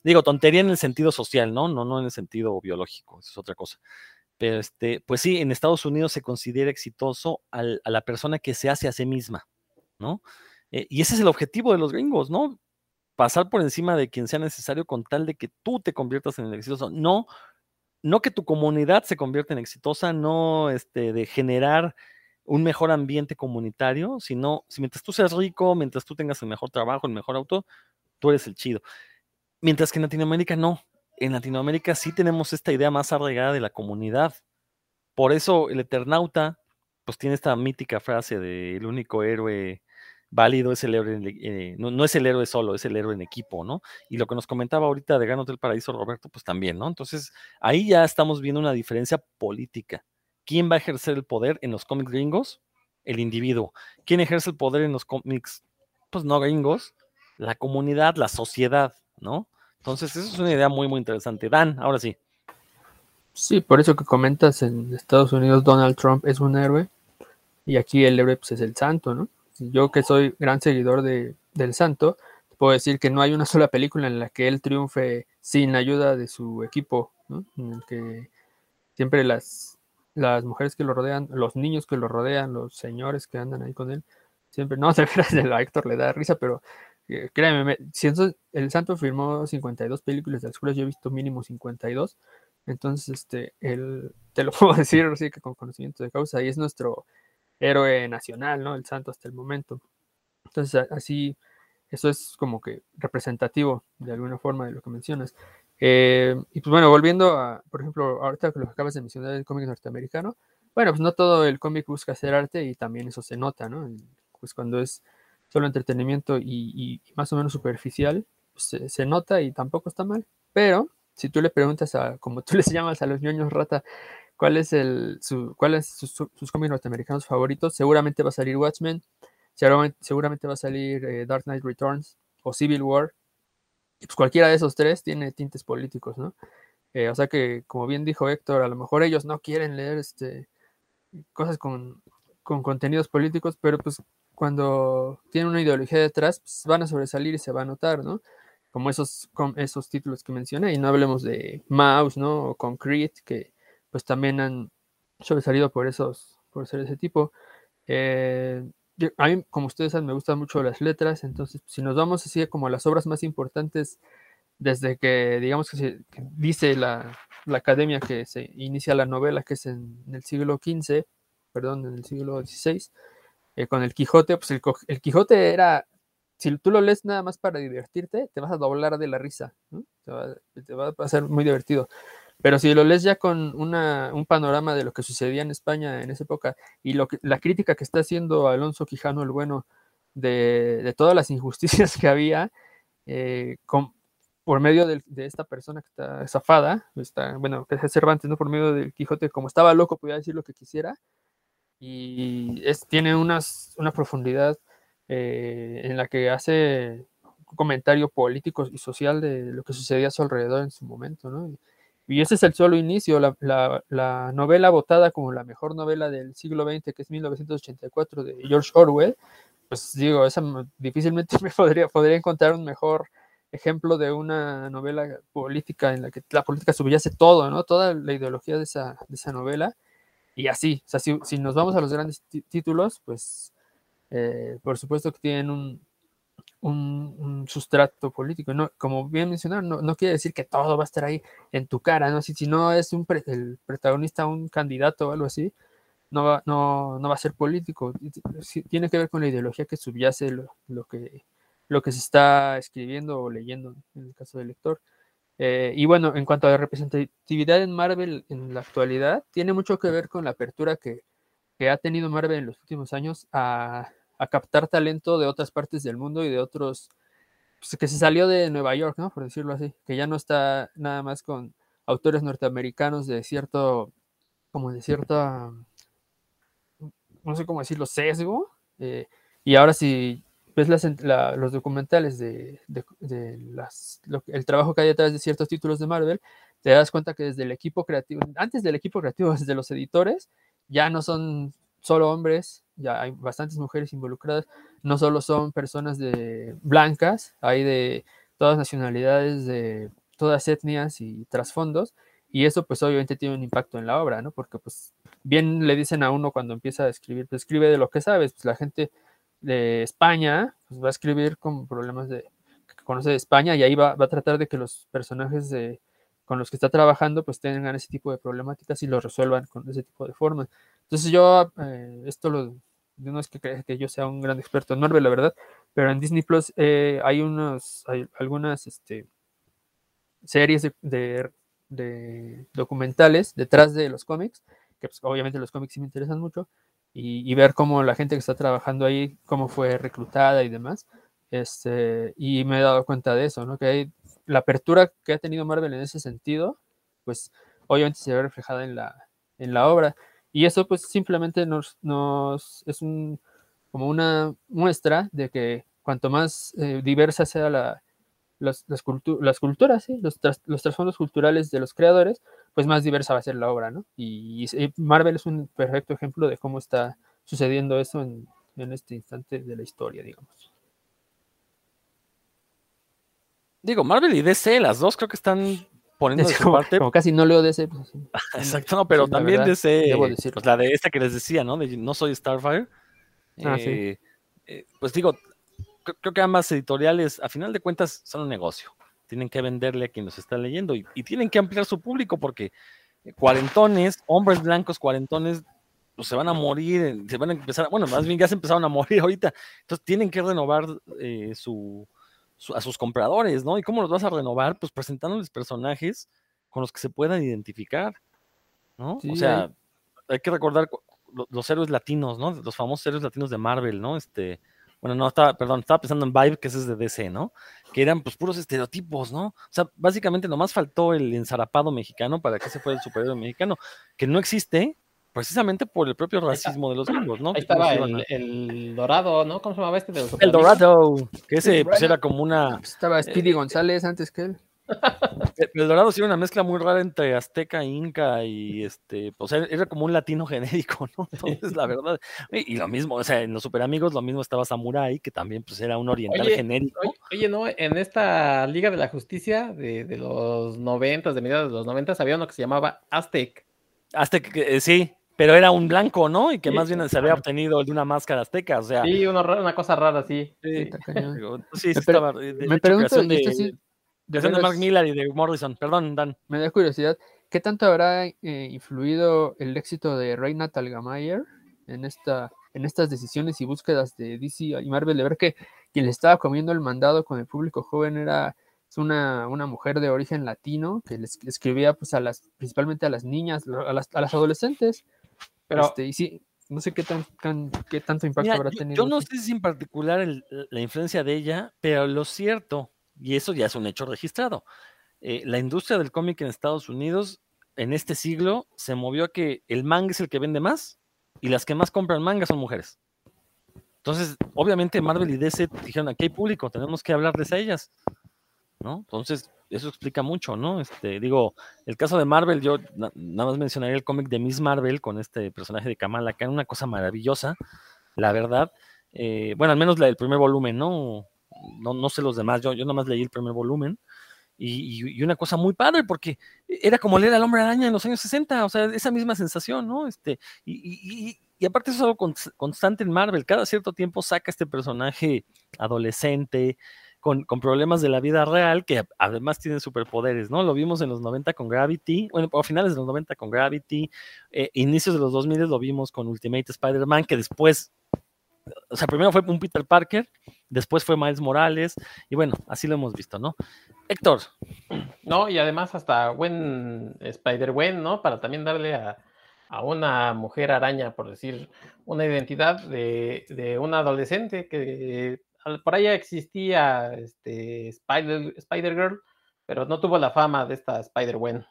Digo, tontería en el sentido social, ¿no? No, no en el sentido biológico, eso es otra cosa. Pero este, pues sí, en Estados Unidos se considera exitoso a la persona que se hace a sí misma, ¿no? Eh, y ese es el objetivo de los gringos, ¿no? Pasar por encima de quien sea necesario con tal de que tú te conviertas en el exitoso. No, no que tu comunidad se convierta en exitosa, no este, de generar un mejor ambiente comunitario, sino si mientras tú seas rico, mientras tú tengas el mejor trabajo, el mejor auto, tú eres el chido. Mientras que en Latinoamérica no. En Latinoamérica sí tenemos esta idea más arraigada de la comunidad. Por eso el Eternauta, pues tiene esta mítica frase de el único héroe válido es el héroe, eh, no, no es el héroe solo, es el héroe en equipo, ¿no? Y lo que nos comentaba ahorita de Gran Hotel Paraíso, Roberto, pues también, ¿no? Entonces, ahí ya estamos viendo una diferencia política. ¿Quién va a ejercer el poder en los cómics gringos? El individuo. ¿Quién ejerce el poder en los cómics, pues no gringos? La comunidad, la sociedad, ¿no? Entonces, eso es una idea muy, muy interesante. Dan, ahora sí. Sí, por eso que comentas en Estados Unidos Donald Trump es un héroe y aquí el héroe pues, es el santo, ¿no? Yo que soy gran seguidor de, del santo, puedo decir que no hay una sola película en la que él triunfe sin ayuda de su equipo, ¿no? En el que siempre las, las mujeres que lo rodean, los niños que lo rodean, los señores que andan ahí con él, siempre, no, de veras, a Héctor le da risa, pero eh, créeme, me- si eso- el santo firmó 52 películas de las cuales yo he visto mínimo 52, entonces, este, él, te lo puedo decir así que con conocimiento de causa, y es nuestro héroe nacional, ¿no? El santo hasta el momento. Entonces, así, eso es como que representativo de alguna forma de lo que mencionas. Eh, y pues bueno, volviendo a, por ejemplo, ahorita que lo acabas de mencionar del cómic norteamericano, bueno, pues no todo el cómic busca hacer arte y también eso se nota, ¿no? Pues cuando es solo entretenimiento y más o menos superficial, pues se, se nota y tampoco está mal. Pero si tú le preguntas a, como tú les llamas a los ñoños rata, cuál es sus, su- sus cómics norteamericanos favoritos, seguramente va a salir Watchmen, seguramente, va a salir eh, Dark Knight Returns o Civil War. Pues cualquiera de esos tres tiene tintes políticos, ¿no? Eh, o sea que, como bien dijo Héctor, a lo mejor ellos no quieren leer este, cosas con, con contenidos políticos, pero pues cuando tienen una ideología detrás, pues van a sobresalir y se va a notar, ¿no? Como esos, esos títulos que mencioné, y no hablemos de Mouse, ¿no? O Concrete, que pues también han sobresalido por esos, por ser ese tipo. Eh, yo- a mí, como ustedes saben, me gustan mucho las letras, entonces si nos vamos así como a las obras más importantes desde que, digamos que, se, dice la, la academia que se inicia la novela, que es en, en el siglo XV, perdón, en el siglo XVI, eh, con el Quijote, pues el, el Quijote era, si tú lo lees nada más para divertirte, te vas a doblar de la risa, te va a ser muy divertido. Pero si lo lees ya con un panorama de lo que sucedía en España en esa época y lo que, la crítica que está haciendo Alonso Quijano el Bueno de, de todas las injusticias que había, eh, con- por medio de, esta persona que está zafada, está, bueno, que es Cervantes, ¿no? Por medio del Quijote, como estaba loco, podía decir lo que quisiera, y tiene unas, una profundidad eh, en la que hace un comentario político y social de lo que sucedía a su alrededor en su momento, ¿no? Y ese es el solo inicio, la, la- la novela votada como la mejor novela del siglo XX, que es 1984 de George Orwell, pues digo, esa difícilmente me podría, podría encontrar un mejor ejemplo de una novela política en la que la política subyace todo, ¿no? Toda la ideología de esa, de esa novela. Y así, o sea, si, si nos vamos a los grandes tí- títulos, pues eh, por supuesto que tienen un, un, un sustrato político. No, como bien mencionaron, no, no quiere decir que todo va a estar ahí en tu cara, ¿no? Si, si no es un pre- el protagonista un candidato o algo así, no va, no, no va a ser político. Tiene que ver con la ideología que subyace lo, lo que, lo que se está escribiendo o leyendo, en el caso del lector. Eh, y bueno, en cuanto a la representatividad en Marvel en la actualidad, tiene mucho que ver con la apertura que, que ha tenido Marvel en los últimos años a, a captar talento de otras partes del mundo y de otros, pues, que se salió de Nueva York, ¿no? Por decirlo así, que ya no está nada más con autores norteamericanos de cierto, como de cierta, no sé cómo decirlo, sesgo, eh, y ahora sí ves las, los documentales de, las, el trabajo que hay detrás de ciertos títulos de Marvel, te das cuenta que desde el equipo creativo, antes del equipo creativo, desde los editores, ya no son solo hombres, ya hay bastantes mujeres involucradas, no solo son personas de blancas, hay de todas nacionalidades, de todas etnias y trasfondos, y eso pues obviamente tiene un impacto en la obra, ¿no? Porque pues bien le dicen a uno cuando empieza a escribir, pues escribe de lo que sabes, pues la gente de España pues, va a escribir con problemas de que conoce de España y ahí va, va a tratar de que los personajes de, con los que está trabajando pues tengan ese tipo de problemáticas y lo resuelvan con ese tipo de formas. Entonces yo eh, esto lo no es que, que yo sea un gran experto en Marvel, la verdad, pero en Disney Plus eh, hay unos, hay algunas este, series de, de, documentales detrás de los cómics, que pues, obviamente los cómics sí me interesan mucho, y, ver cómo la gente que está trabajando ahí, cómo fue reclutada y demás. Este, y me he dado cuenta de eso, ¿no? Que la apertura que ha tenido Marvel en ese sentido, pues obviamente se ve reflejada en la, en la obra. Y eso pues simplemente nos, es como una muestra de que cuanto más eh, diversa sea la, las, las, culturas, los, los trasfondos culturales de los creadores, pues más diversa va a ser la obra, ¿no? Y, Marvel es un perfecto ejemplo de cómo está sucediendo eso en este instante de la historia, digamos. Digo, Marvel y DC, las dos creo que están poniendo de su parte. Como casi no leo DC. Pues, Exacto, no, pero también DC, pues, la de esta que les decía, ¿no? De No soy Starfire. Ah, eh, eh, pues digo, creo que ambas editoriales, a final de cuentas, son un negocio. Tienen que venderle a quien los está leyendo y, tienen que ampliar su público porque cuarentones, hombres blancos cuarentones, pues se van a morir, se van a empezar, bueno, más bien ya se empezaron a morir ahorita. Entonces tienen que renovar eh, su, a sus compradores, ¿no? ¿Y cómo los vas a renovar? Pues presentándoles personajes con los que se puedan identificar, ¿no? o sea, hay que recordar los, héroes latinos, ¿no? Los famosos héroes latinos de Marvel, ¿no? Este, bueno, no, estaba, perdón, estaba pensando en Vibe, que ese es de DC, ¿no? Que eran pues puros estereotipos, ¿no? O sea, básicamente nomás faltó el ensarapado mexicano para que ese fuera el superhéroe mexicano, que no existe, precisamente por el propio racismo de los gringos, ¿no? Ahí estaba el, Dorado, ¿no? ¿Cómo se llamaba este? De los el Dorado, que ese pues, era como una... Estaba Speedy eh, González antes que él. El Dorado sí era una mezcla muy rara entre azteca, inca y este, o sea, era como un latino genérico, ¿no? Entonces, la verdad, y, lo mismo, o sea, en los super amigos lo mismo estaba Samurai, que también pues era un oriental genérico. Oye, no, en esta Liga de la Justicia de, de los noventas, de mediados de los noventas, había uno que se llamaba Aztec. Aztec, eh, sí, pero era un blanco, ¿no? Y que más bien se había obtenido de una máscara azteca, o sea. Sí, una, una cosa rara, sí. Sí, sí, sí estaba. me pregunto, de, de, Mark Miller y de Morrison. Perdón, Dan. Me da curiosidad, ¿qué tanto habrá eh, influido el éxito de Reina Talgamayer en, esta, en estas decisiones y búsquedas de DC y Marvel de ver que quien le estaba comiendo el mandado con el público joven era una, una mujer de origen latino que le escribía pues a las, principalmente a las niñas, a las, a las adolescentes, pero, este, y sí, no sé qué, tan, qué tanto impacto habrá tenido. Yo no sé si en particular la influencia de ella, pero lo cierto, y eso ya es un hecho registrado, eh, la industria del cómic en Estados Unidos en este siglo se movió a que el manga es el que vende más y las que más compran manga son mujeres. Entonces, obviamente Marvel y DC dijeron, aquí hay público, tenemos que hablarles a ellas. ¿No? Entonces, eso explica mucho, ¿no? Este, digo, el caso de Marvel, yo nada más mencionaría el cómic de Miss Marvel con este personaje de Kamala Khan, una cosa maravillosa, la verdad. Eh, bueno, al menos la del primer volumen, ¿no? No, no sé los demás, yo, yo nada más leí el primer volumen. Y, una cosa muy padre, porque era como leer al hombre araña en los años 60, o sea, esa misma sensación, ¿no? Este, y aparte eso es algo constante en Marvel, cada cierto tiempo saca este personaje adolescente, con, problemas de la vida real que además tienen superpoderes, ¿no? Lo vimos en los 90 con Gravity, bueno, a finales de los 90 con Gravity, eh, inicios de los 2000 lo vimos con Ultimate Spider-Man, que después, o sea, primero fue un Peter Parker, después fue Miles Morales, y bueno, así lo hemos visto, ¿no? Héctor. No, y además hasta buen Spider-Gwen, ¿no? Para también darle a, una mujer araña, por decir, una identidad de, de una adolescente que por allá existía este, Spider, Spider Girl, pero no tuvo la fama de esta Spider-Gwen.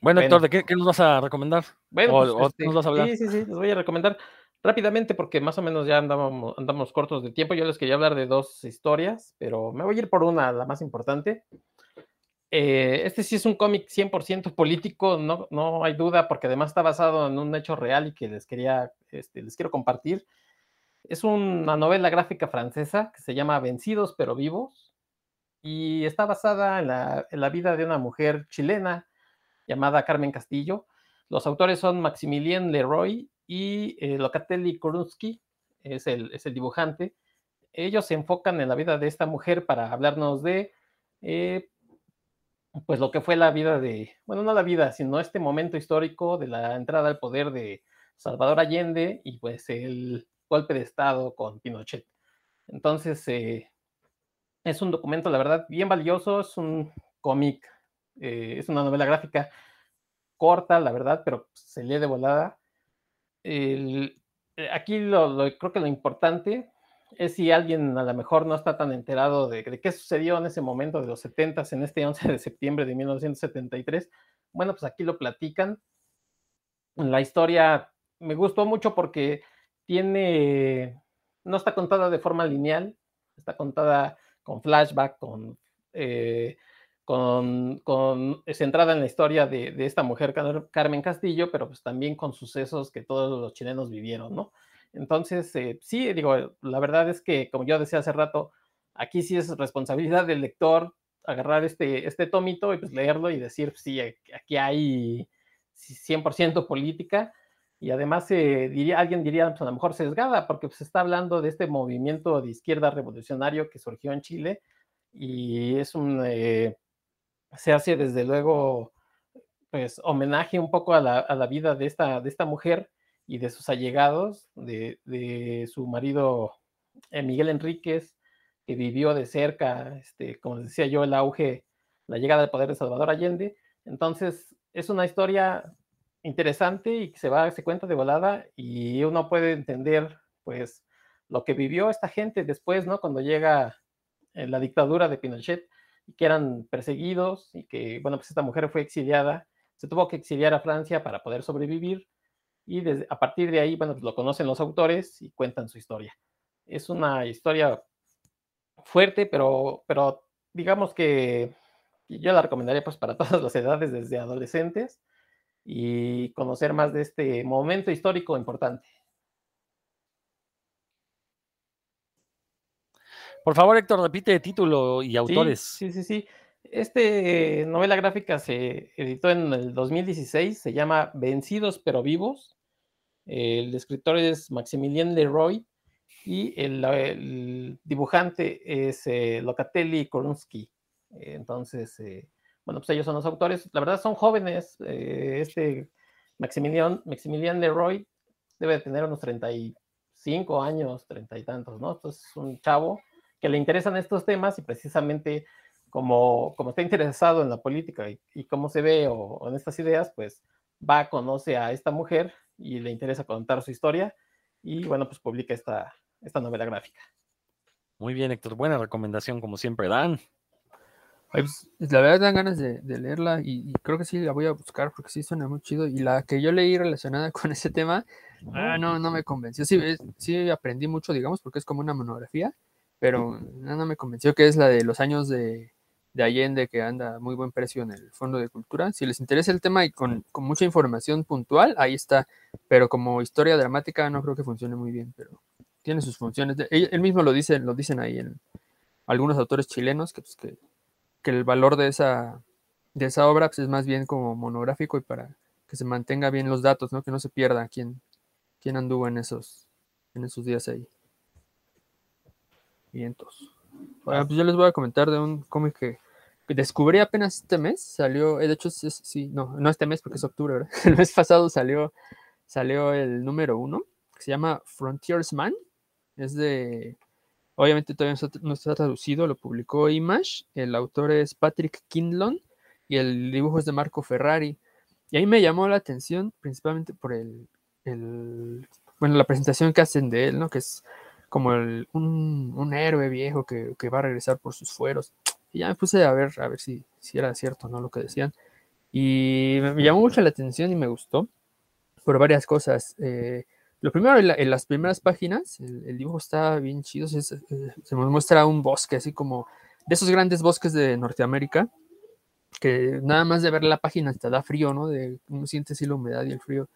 Bueno, Héctor, ¿de qué, nos vas a recomendar? Bueno, pues, este, Sí, sí, sí, les voy a recomendar. rápidamente, porque más o menos ya andamos, andamos cortos de tiempo, yo les quería hablar de dos historias, pero me voy a ir por una, la más importante. Eh, este sí es un cómic 100% político, no, no hay duda, porque además está basado en un hecho real y que les, quería, este, les quiero compartir. Es una novela gráfica francesa que se llama Vencidos pero vivos y está basada en la, en la vida de una mujer chilena llamada Carmen Castillo. Los autores son Maximilien Leroy y eh, Locatelli Korunsky, es el, es el dibujante. Ellos se enfocan en la vida de esta mujer para hablarnos de, eh, pues lo que fue la vida de, bueno, no la vida, sino este momento histórico de la entrada al poder de Salvador Allende y pues el golpe de Estado con Pinochet. Entonces, eh, es un documento, la verdad, bien valioso, es un cómic, eh, es una novela gráfica corta, la verdad, pero se lee de volada. El, eh, aquí lo, lo, creo que lo importante es si alguien a lo mejor no está tan enterado de, de, qué sucedió en ese momento de los 70 en este 11 de septiembre de 1973. Bueno, pues aquí lo platican. La historia me gustó mucho porque tiene, no está contada de forma lineal, está contada con flashback, con, eh, con, con, centrada en la historia de, de, esta mujer, Carmen Castillo, pero pues también con sucesos que todos los chilenos vivieron, ¿no? Entonces, eh, sí, digo, la verdad es que, como yo decía hace rato, aquí sí es responsabilidad del lector agarrar este, este tomito y pues leerlo y decir, sí, aquí hay 100% política, y además eh, diría, alguien diría, pues a lo mejor sesgada, porque pues, se está hablando de este movimiento de izquierda revolucionario que surgió en Chile y es un, eh, se hace desde luego, pues homenaje un poco a la, a la, vida de esta, de esta mujer y de sus allegados, de, de su marido eh, Miguel Enríquez, que vivió de cerca, este, como decía yo, el auge, la llegada del poder de Salvador Allende. Entonces, es una historia interesante y que se va, se cuenta de volada y uno puede entender, pues, lo que vivió esta gente después, ¿no? Cuando llega eh, la dictadura de Pinochet y que eran perseguidos y que, bueno, pues esta mujer fue exiliada, se tuvo que exiliar a Francia para poder sobrevivir y desde, a partir de ahí, bueno, pues lo conocen los autores y cuentan su historia. Es una historia fuerte, pero, pero digamos que yo la recomendaría pues para todas las edades, desde adolescentes y conocer más de este momento histórico importante. Por favor, Héctor, repite título y autores. Sí, sí, sí. sí. Este novela gráfica se editó en el 2016, se llama Vencidos pero vivos. El escritor es Maximilien Leroy y el, el dibujante es eh, Locatelli Korunsky. Entonces, eh, bueno, pues ellos son los autores. La verdad son jóvenes. Eh, este Maximilian, Maximilian Leroy debe de tener unos 35 años, 30 y tantos, ¿no? Entonces es un chavo que le interesan estos temas y precisamente como, como está interesado en la política y, cómo se ve o, o, en estas ideas, pues va, conoce a esta mujer y le interesa contar su historia y bueno, pues publica esta, esta novela gráfica. Muy bien, Héctor. Buena recomendación, como siempre, Dan. Pues, la verdad dan ganas de, leerla y, creo que sí la voy a buscar porque sí suena muy chido. Y la que yo leí relacionada con ese tema, ah, no, no me convenció. Sí, sí aprendí mucho, digamos, porque es como una monografía, pero no, me convenció que es la de los años de, de, Allende que anda a muy buen precio en el Fondo de Cultura. Si les interesa el tema y con, con mucha información puntual, ahí está. Pero como historia dramática no creo que funcione muy bien, pero tiene sus funciones. Él, él mismo lo dice, lo dicen ahí en algunos autores chilenos que, pues, que que el valor de esa, de esa obra pues, es más bien como monográfico y para que se mantenga bien los datos, ¿no? Que no se pierda quién, quién anduvo en esos, en esos días ahí. Vientos. Bueno, pues yo les voy a comentar de un cómic que, descubrí apenas este mes. Salió, de hecho, sí, no, no este mes porque es octubre, ¿verdad? El mes pasado salió, salió el número uno, que se llama Frontiersman. Es de Obviamente todavía no está traducido, lo publicó Image, el autor es Patrick Kindlon y el dibujo es de Marco Ferrari. Y ahí me llamó la atención principalmente por el, el bueno, la presentación que hacen de él, ¿no? Que es como un, héroe viejo que, va a regresar por sus fueros. Y ya me puse a ver, a ver si, si era cierto, ¿no? Lo que decían. Y me llamó mucho la atención y me gustó por varias cosas. Eh, Lo primero, en, las primeras páginas, el, dibujo está bien chido, se, se, muestra un bosque, así como de esos grandes bosques de Norteamérica, que nada más de ver la página te da frío, ¿no? De uno siente así la humedad y el frío.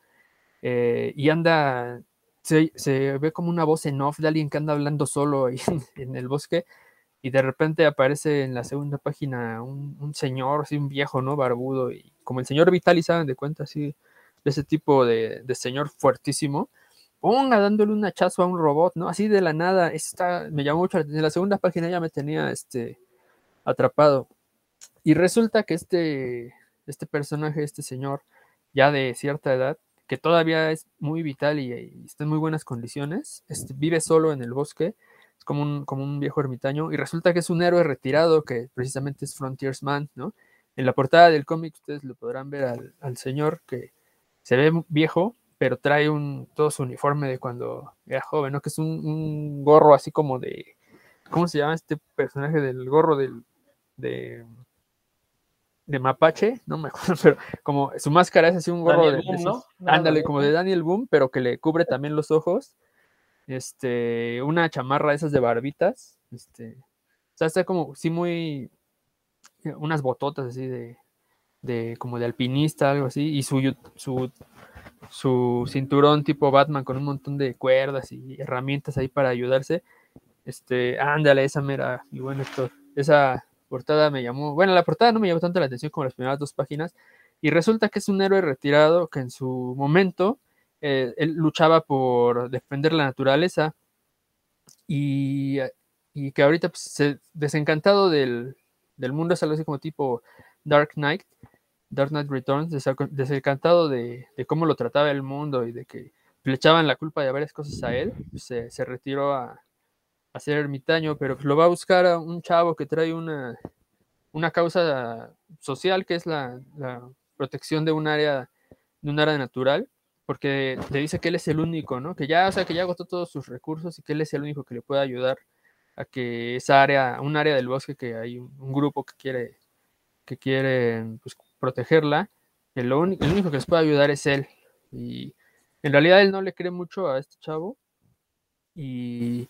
Eh, y anda, se, ve como una voz en off de alguien que anda hablando solo ahí en, el bosque y de repente aparece en la segunda página un, señor, así un viejo, ¿no? Barbudo y como el señor Vitali, ¿saben de cuenta? Así, de ese tipo de, señor fuertísimo. Ponga dándole un hachazo a un robot, ¿no? Así de la nada. Está, me llamó mucho la atención. En la segunda página ya me tenía este, atrapado. Y resulta que este, este personaje, este señor, ya de cierta edad, que todavía es muy vital y, está en muy buenas condiciones, este, vive solo en el bosque, es como un, como un viejo ermitaño, y resulta que es un héroe retirado que precisamente es Frontiersman, ¿no? En la portada del cómic ustedes lo podrán ver al, señor que se ve viejo, pero trae un, todo su uniforme de cuando era joven, ¿no? Que es un, gorro así como de, ¿cómo se llama este personaje del gorro del, de de Mapache, no me acuerdo, pero como su máscara es así un gorro de, ¿no? ándale, como de Daniel Boom, pero que le cubre también los ojos. Este, una chamarra de esas de barbitas, este, o sea, está como, sí, muy, unas bototas así de, de como de alpinista, algo así, y su, su, su cinturón tipo Batman con un montón de cuerdas y herramientas ahí para ayudarse. Este, ándale, esa mera, y bueno, esto, esa portada me llamó, bueno, la portada no me llamó tanto la atención como las primeras dos páginas, y resulta que es un héroe retirado que en su momento eh, él luchaba por defender la naturaleza y, y que ahorita pues, se, desencantado del, del, mundo, es algo así como tipo Dark Knight, Dark Knight Returns, desencantado de, de, cómo lo trataba el mundo y de que le echaban la culpa de varias cosas a él, pues, se, se retiró a, ser ermitaño, pero lo va a buscar a un chavo que trae una, una causa social que es la, protección de un área, de un área natural, porque le dice que él es el único, ¿no? Que ya, o sea, que ya agotó todos sus recursos y que él es el único que le puede ayudar a que esa área, un área del bosque que hay un, grupo que quiere, que quiere pues, protegerla, el, único, el único que les puede ayudar es él. Y en realidad él no le cree mucho a este chavo y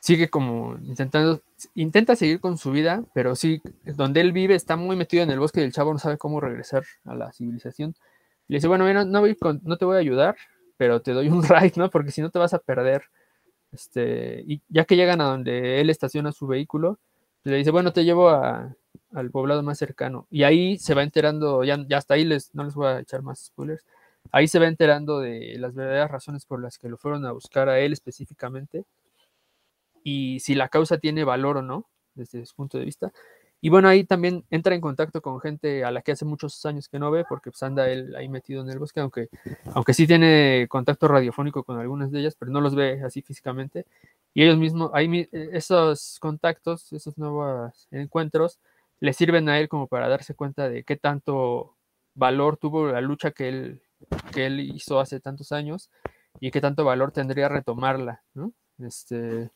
sigue como intentando, intenta seguir con su vida, pero sí, donde él vive está muy metido en el bosque y el chavo no sabe cómo regresar a la civilización. le dice, bueno, no, no, te voy a ayudar, pero te doy un ride, ¿no? Porque si no te vas a perder. Este, y ya que llegan a donde él estaciona su vehículo, le dice, bueno, te llevo al poblado más cercano. Y ahí se va enterando, ya, ya hasta ahí les, no les voy a echar más spoilers, ahí se va enterando de las verdaderas razones por las que lo fueron a buscar a él específicamente y si la causa tiene valor o no, desde su punto de vista. Y bueno, ahí también entra en contacto con gente a la que hace muchos años que no ve, porque pues anda él ahí metido en el bosque, aunque, aunque sí tiene contacto radiofónico con algunas de ellas, pero no los ve así físicamente. Y ellos mismos, ahí esos contactos, esos nuevos encuentros, le sirven a él como para darse cuenta de qué tanto valor tuvo la lucha que él, que él hizo hace tantos años y qué tanto valor tendría retomarla, ¿no? Este,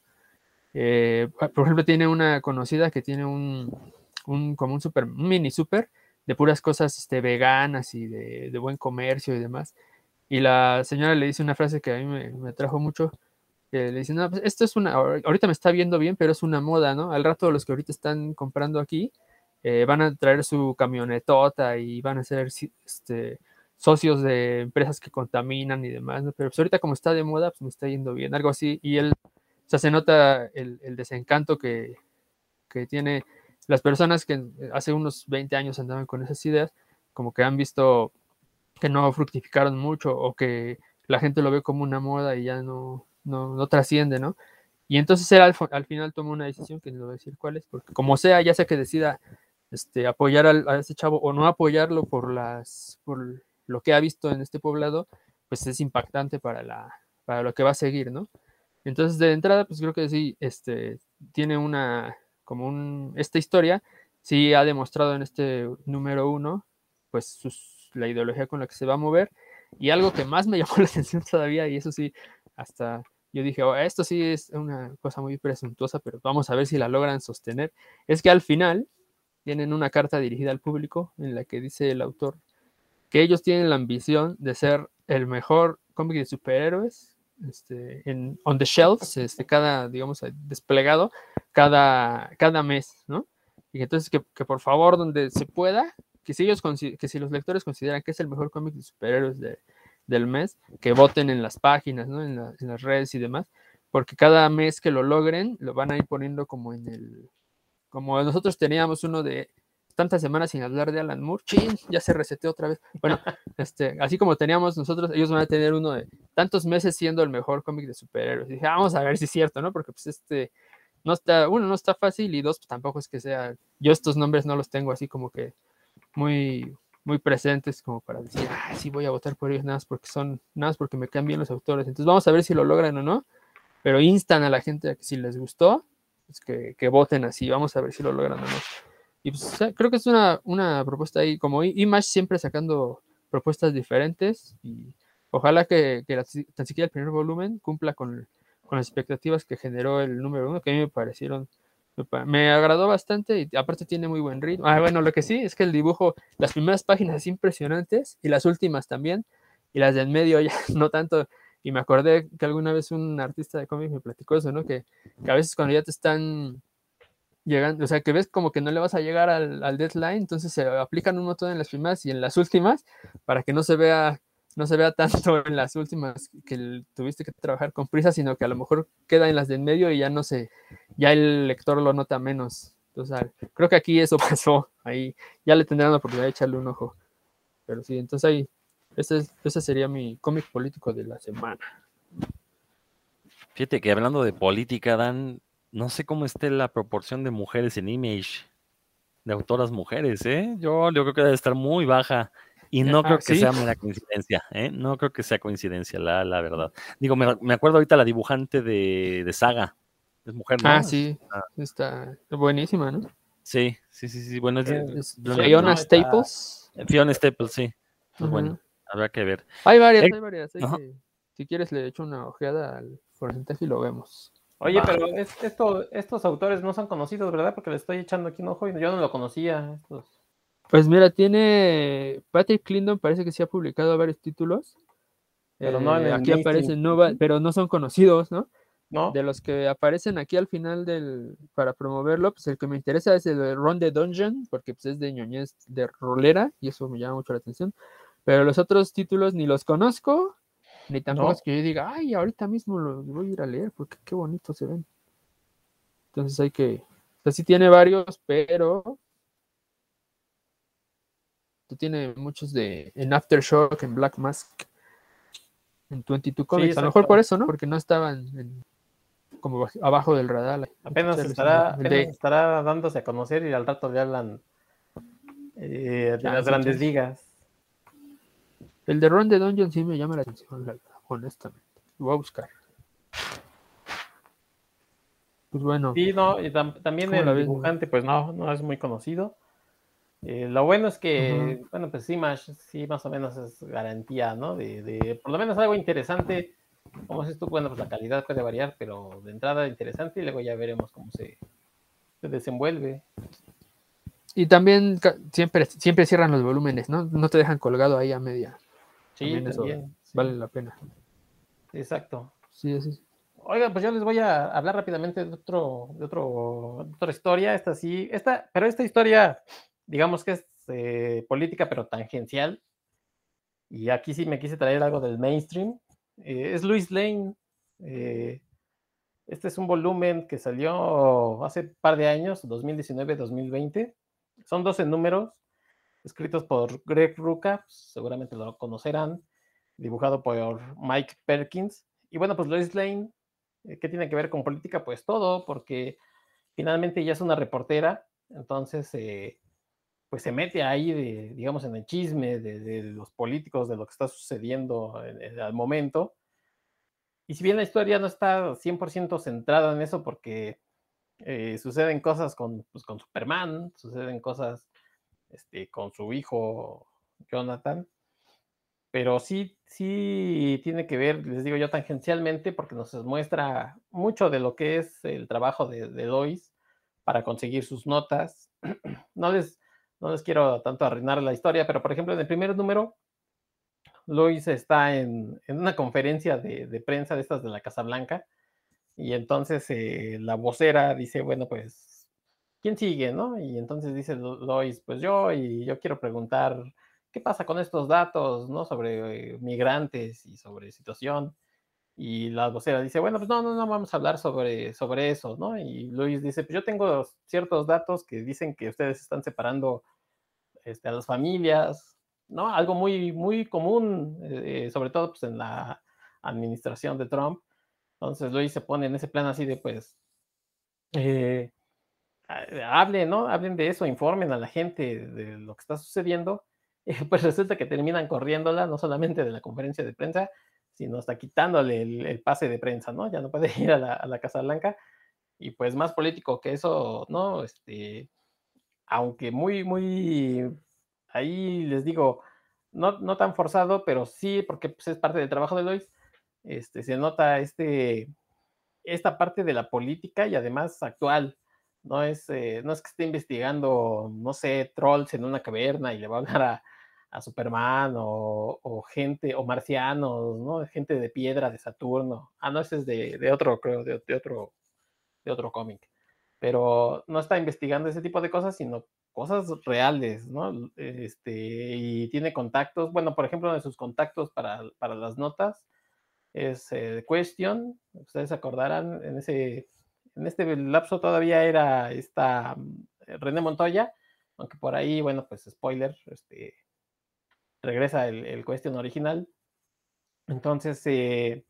eh, por ejemplo, tiene una conocida que tiene un, como un super, mini super de puras cosas este, veganas y de, buen comercio y demás. Y la señora le dice una frase que a mí me, me trajo mucho, que le dice, no, pues esto es una, ahorita me está viendo bien, pero es una moda, ¿no? Al rato los que ahorita están comprando aquí eh, van a traer su camionetota y van a ser este, socios de empresas que contaminan y demás, ¿no? Pero pues ahorita como está de moda, pues me está yendo bien, algo así. Y él se nota el, desencanto que, tiene las personas que hace unos 20 años andaban con esas ideas, como que han visto que no fructificaron mucho o que la gente lo ve como una moda y ya no, no, trasciende, ¿no? Y entonces él al, final tomó una decisión que no voy a decir cuál es, porque como sea, ya sea que decida este, apoyar a ese chavo o no apoyarlo por, lo que ha visto en este poblado, pues es impactante para, lo que va a seguir, ¿no? Entonces, de entrada, pues creo que sí, este, tiene una, como esta historia, sí ha demostrado en este número uno, pues la ideología con la que se va a mover. Y algo que más me llamó la atención todavía, y eso sí, hasta yo dije, oh, esto sí es una cosa muy presuntuosa, pero vamos a ver si la logran sostener, es que al final tienen una carta dirigida al público en la que dice el autor que ellos tienen la ambición de ser el mejor cómic de superhéroes este, en on the shelves, este, cada, digamos, desplegado, cada, cada mes, ¿no? Y entonces que, que por favor, donde se pueda, que si ellos que si los lectores consideran que es el mejor cómic de superhéroes de, del mes, que voten en las páginas, ¿no? En, en, las redes y demás, porque cada mes que lo logren, lo van a ir poniendo como en el, como nosotros teníamos uno de tantas semanas sin hablar de Alan Moore, chin, ya se reseteó otra vez. Bueno, este, así como teníamos nosotros, ellos van a tener uno de tantos meses siendo el mejor cómic de superhéroes. Y dije, vamos a ver si es cierto, ¿no? Porque pues este, no está, uno, no está fácil y dos, pues tampoco es que sea, yo estos nombres no los tengo así como que muy, muy presentes como para decir, ah, sí voy a votar por ellos, nada más porque son, nada más porque me cambian los autores. Entonces vamos a ver si lo logran o no, pero instan a la gente a que si les gustó, pues que, que voten así, vamos a ver si lo logran o no. Y pues creo que es una, una propuesta ahí, como Image siempre sacando propuestas diferentes y ojalá que, que tan siquiera el primer volumen cumpla con, con, las expectativas que generó el número uno, que a mí me parecieron, me, agradó bastante y aparte tiene muy buen ritmo. Ah, bueno, lo que sí es que el dibujo, las primeras páginas es impresionantes y las últimas también, y las del medio ya no tanto. Y me acordé que alguna vez un artista de cómics me platicó eso, ¿no? Que, que a veces cuando ya te están llegando, o sea, que ves como que no le vas a llegar al, deadline, entonces se aplican un montón en las primeras y en las últimas para que no se vea no se vea tanto en las últimas que tuviste que trabajar con prisa, sino que a lo mejor queda en las de en medio y ya no sé, ya el lector lo nota menos. Entonces, creo que aquí eso pasó, ahí ya le tendrán la oportunidad de echarle un ojo. Pero sí, entonces ahí, ese, ese sería mi cómic político de la semana. Fíjate que hablando de política, Dan, no sé cómo esté la proporción de mujeres en Image, de autoras mujeres, ¿eh? Yo, yo creo que debe estar muy baja. Y no creo que sea mera coincidencia, ¿eh? No creo que sea coincidencia, la, la verdad. Digo, me, me, acuerdo ahorita la dibujante de, de Saga. Es mujer, ¿no? Ah, sí. Ah. Está buenísima, ¿no? Sí, sí, sí, sí. Bueno, es, Fiona Staples. Fiona Staples, sí. Pues bueno, habrá que ver. Hay varias, hay varias. si quieres le echo una ojeada al porcentaje y lo vemos. Oye, pero esto, estos autores no son conocidos, ¿verdad? Porque le estoy echando aquí un ojo y yo no lo conocía. Pues mira, tiene Patrick Clinton, parece que sí ha publicado varios títulos. Pero no eh, aquí aparecen, no pero no son conocidos, ¿no? ¿no? De los que aparecen aquí al final del para promoverlo, pues el que me interesa es el de Ron the Dungeon, porque pues es de ñoñez de rolera y eso me llama mucho la atención. Pero los otros títulos ni los conozco ni tampoco es que yo diga, ay, ahorita mismo los voy a ir a leer porque qué bonito se ven. Entonces hay que, o sea, sí tiene varios, pero tú tiene muchos de en Aftershock, en Black Mask, en 22 Comics. a lo mejor por eso, ¿no? Porque no estaban como abajo del radar. Apenas, estará, estará dándose a conocer y al rato le hablan eh, de las grandes ligas. El de Ron de Dungeon sí me llama la atención, honestamente. Lo voy a buscar. Pues bueno. Sí, no, y también el dibujante, pues no, no es muy conocido. Eh, lo bueno es que, bueno, pues sí más, sí, más o menos es garantía, ¿no? De, de, por lo menos algo interesante. Como es esto, bueno, pues la calidad puede variar, pero de entrada interesante y luego ya veremos cómo se, se desenvuelve. Y también siempre, siempre cierran los volúmenes, ¿no? No te dejan colgado ahí a media. Sí, también, vale la pena. Exacto. Sí, sí. Oigan, pues yo les voy a hablar rápidamente de otro, de otro, otra historia. Esta sí, esta, pero esta historia, digamos que es eh, política, pero tangencial. Y aquí sí me quise traer algo del mainstream. Eh, es Luis Lane. Eh, este es un volumen que salió hace un par de años, 2019-2020. Son 12 números escritos por Greg Ruca, pues, seguramente lo conocerán, dibujado por Mike Perkins. Y bueno, pues Lois Lane, eh, ¿qué tiene que ver con política? Pues todo, porque finalmente ella es una reportera, entonces eh, pues se mete ahí, de, digamos, en el chisme de, los políticos, de lo que está sucediendo al momento. Y si bien la historia no está 100% centrada en eso, porque eh, suceden cosas con, pues, con Superman, suceden cosas este, con su hijo Jonathan. Pero sí, sí tiene que ver, les digo yo, tangencialmente, porque nos muestra mucho de lo que es el trabajo de, Lois para conseguir sus notas. No les, no les quiero tanto arruinar la historia, pero por ejemplo, en el primer número, Luis está en, una conferencia de, prensa de estas de la Casa Blanca y entonces eh, la vocera dice, bueno, pues, ¿quién sigue, no? Y entonces dice Lois, pues yo, y yo quiero preguntar, ¿qué pasa con estos datos, no? Sobre eh, migrantes y sobre situación. Y la vocera dice, bueno, pues no, no, no vamos a hablar sobre, sobre eso, ¿no? Y Luis dice, pues yo tengo ciertos datos que dicen que ustedes están separando este, a las familias, ¿no? Algo muy, muy común, eh, sobre todo pues, en la administración de Trump. Entonces Luis se pone en ese plan así de, pues, eh, hablen, ¿no? Hablen de eso, informen a la gente de lo que está sucediendo. pues resulta que terminan corriéndola, no solamente de la conferencia de prensa, sino hasta quitándole el, pase de prensa, ¿no? Ya no puede ir a la, Casa Blanca. Y pues más político que eso, ¿no? Este, aunque muy, muy, ahí les digo, no, no tan forzado, pero sí, porque pues, es parte del trabajo de Lois, este, se nota este, esta parte de la política y además actual. No es, eh, no es que esté investigando, no sé, trolls en una caverna y le va a hablar a, a Superman o, gente, o marcianos, ¿no? Gente de piedra de Saturno. Ah, no, ese es de, otro, creo, de, otro, de otro cómic. Pero no está investigando ese tipo de cosas, sino cosas reales, ¿no? Este, y tiene contactos, bueno, por ejemplo, de sus contactos para, las notas es eh, Question, ustedes acordarán, en ese, en este lapso todavía era esta mm, René Montoya, aunque por ahí, bueno, pues spoiler, este, regresa el, el Question original. Entonces, eh,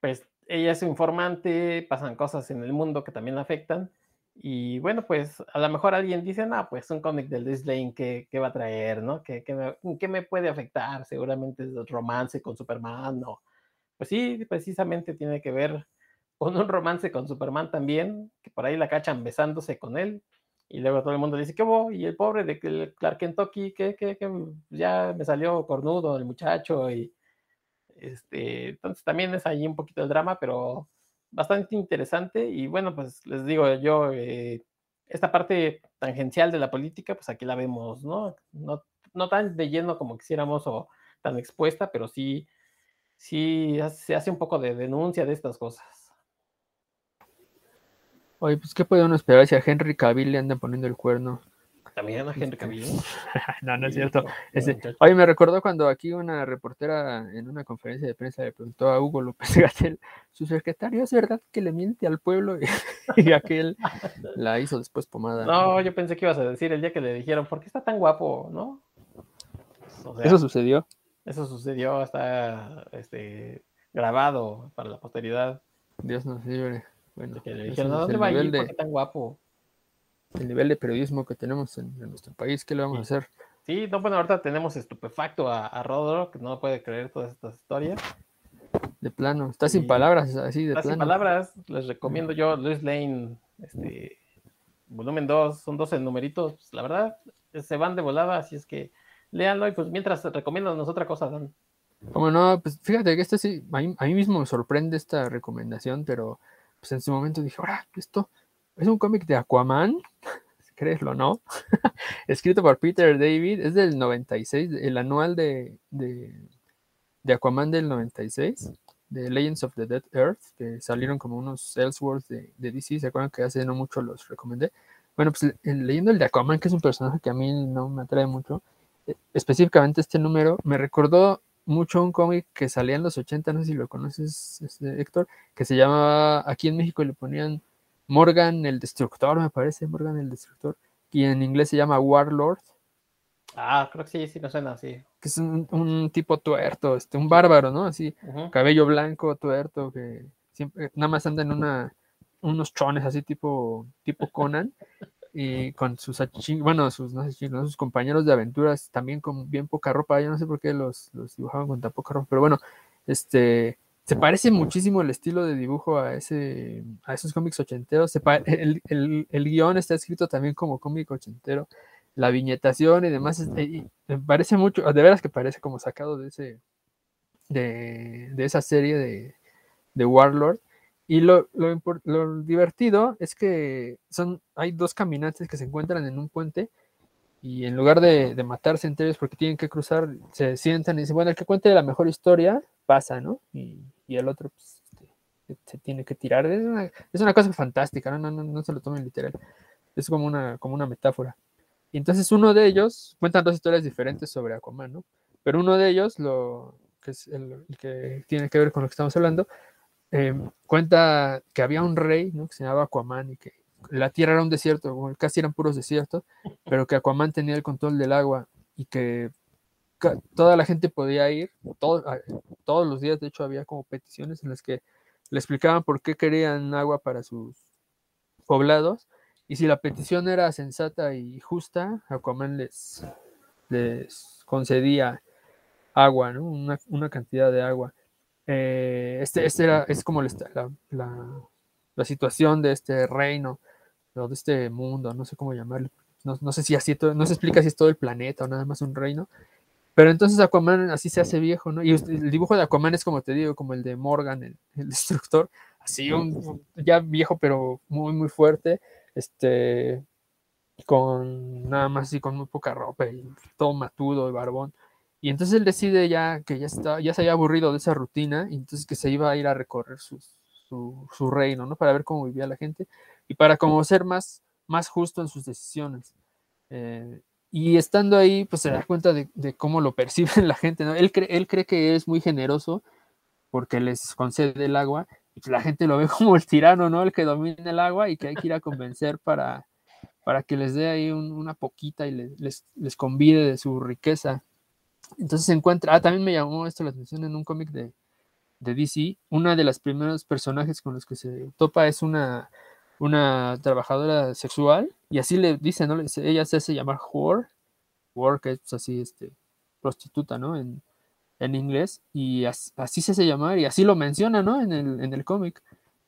pues ella es informante, pasan cosas en el mundo que también afectan. Y bueno, pues a lo mejor alguien dice, no, pues un cómic del Liz Lane, ¿qué, va a traer? ¿no? ¿Qué, me, me, puede afectar? Seguramente es romance con Superman. ¿no? Pues sí, precisamente tiene que ver con un romance con Superman también, que por ahí la cachan besándose con él. Y luego todo el mundo dice, ¿qué hubo? Y el pobre de Clark Kentucky, que, que, ya me salió cornudo el muchacho. Y este, entonces también es ahí un poquito el drama, pero bastante interesante. Y bueno, pues les digo yo, eh, esta parte tangencial de la política, pues aquí la vemos, ¿no? No, no tan de lleno como quisiéramos o tan expuesta, pero sí, sí se hace un poco de denuncia de estas cosas. Oye, pues ¿qué puede uno esperar si a Henry Cavill le andan poniendo el cuerno? También a Henry Cavill. no, no es cierto. oye, me recordó cuando aquí una reportera en una conferencia de prensa le preguntó a Hugo López Gatel, su secretario, ¿es verdad que le miente al pueblo? y, aquel la hizo después pomada. No, yo pensé que ibas a decir el día que le dijeron, ¿por qué está tan guapo? ¿No? eso sucedió. Eso sucedió, está este, grabado para la posteridad. Dios nos libre. Bueno, que le dijeron, ¿a dónde va a ir? De, tan guapo? El nivel de periodismo que tenemos en, nuestro país, ¿qué le vamos a hacer? Sí, no, bueno, ahorita tenemos estupefacto a, a Rodro, que no puede creer todas estas historias. De plano, está sin palabras, así de está plano. sin palabras, les recomiendo yo Luis Lane, este, volumen 2, son 12 numeritos, pues, la verdad, se van de volada, así es que léanlo y pues mientras recomiéndanos otra cosa, Dan. Como no, pues fíjate que este sí, a mí mismo me sorprende esta recomendación, pero pues en su momento dije, ahora, esto es un cómic de Aquaman, si creeslo, ¿no? Escrito por Peter David, es del 96, el anual de, de, Aquaman del 96, de Legends of the Dead Earth, que salieron como unos Elseworlds de, de DC, ¿se acuerdan que hace no mucho los recomendé? Bueno, pues leyendo el de Aquaman, que es un personaje que a mí no me atrae mucho, eh, específicamente este número, me recordó mucho un cómic que salía en los 80, no sé si lo conoces, este, Héctor, que se llamaba, aquí en México le ponían Morgan el Destructor, me parece, Morgan el Destructor, y en inglés se llama Warlord. Ah, creo que sí, sí, me suena así. Que es un, tipo tuerto, este, un bárbaro, ¿no? Así, cabello blanco, tuerto, que siempre, nada más anda en una, unos chones así tipo, tipo Conan. Y con sus bueno, sus, no sé, sus compañeros de aventuras también con bien poca ropa, yo no sé por qué los, los dibujaban con tan poca ropa, pero bueno, este se parece muchísimo el estilo de dibujo a ese a esos cómics ochenteros, el, el, el, guion está escrito también como cómic ochentero, la viñetación y demás, y me parece mucho, de veras que parece como sacado de ese de, de esa serie de, de Warlord y lo, divertido es que son, hay dos caminantes que se encuentran en un puente y en lugar de, de, matarse entre ellos porque tienen que cruzar, se sientan y dicen, bueno, el que cuente la mejor historia pasa, ¿no? Y, y el otro pues, este, se tiene que tirar. Es una, es una cosa fantástica, ¿no? No, no, no se lo tomen literal. Es como una, como una metáfora. Y entonces uno de ellos, cuentan dos historias diferentes sobre Aquaman, ¿no? Pero uno de ellos, lo, que es el, el que tiene que ver con lo que estamos hablando, eh, cuenta que había un rey, ¿no? Que se llamaba Aquaman y que la tierra era un desierto, casi eran puros desiertos, pero que Aquaman tenía el control del agua y que toda la gente podía ir, todo, todos los días, de hecho, había como peticiones en las que le explicaban por qué querían agua para sus poblados, y si la petición era sensata y justa, Aquaman les, les concedía agua, ¿no? una, una cantidad de agua. Eh, este, este es como la, la, situación de este reino, o de este mundo, no sé cómo llamarlo. No, no sé si así, no se explica si es todo el planeta o nada más un reino. Pero entonces Aquaman así se hace viejo, ¿no? Y el dibujo de Aquaman es como te digo, como el de Morgan, el, destructor, así un, ya viejo, pero muy, muy fuerte, este, con nada más así, con muy poca ropa y todo matudo y barbón. Y entonces él decide ya que ya, está, ya se había aburrido de esa rutina, y entonces que se iba a ir a recorrer su, su, reino, ¿no? Para ver cómo vivía la gente y para como ser más, más justo en sus decisiones. Eh, y estando ahí, pues se da cuenta de, cómo lo percibe la gente, ¿no? Él, cree, él cree que es muy generoso porque les concede el agua, y la gente lo ve como el tirano, ¿no? El que domina el agua y que hay que ir a convencer para, para que les dé ahí un, una poquita y les, les convide de su riqueza. Entonces se encuentra, ah, también me llamó esto la atención en un cómic de, de DC, una de las primeros personajes con los que se topa es una, una trabajadora sexual, y así le dice, ¿no? Ella se hace llamar whore, whore que es así, este, prostituta, ¿no? En, en inglés, y así, así, se hace llamar, y así lo menciona, ¿no? En el, en el cómic,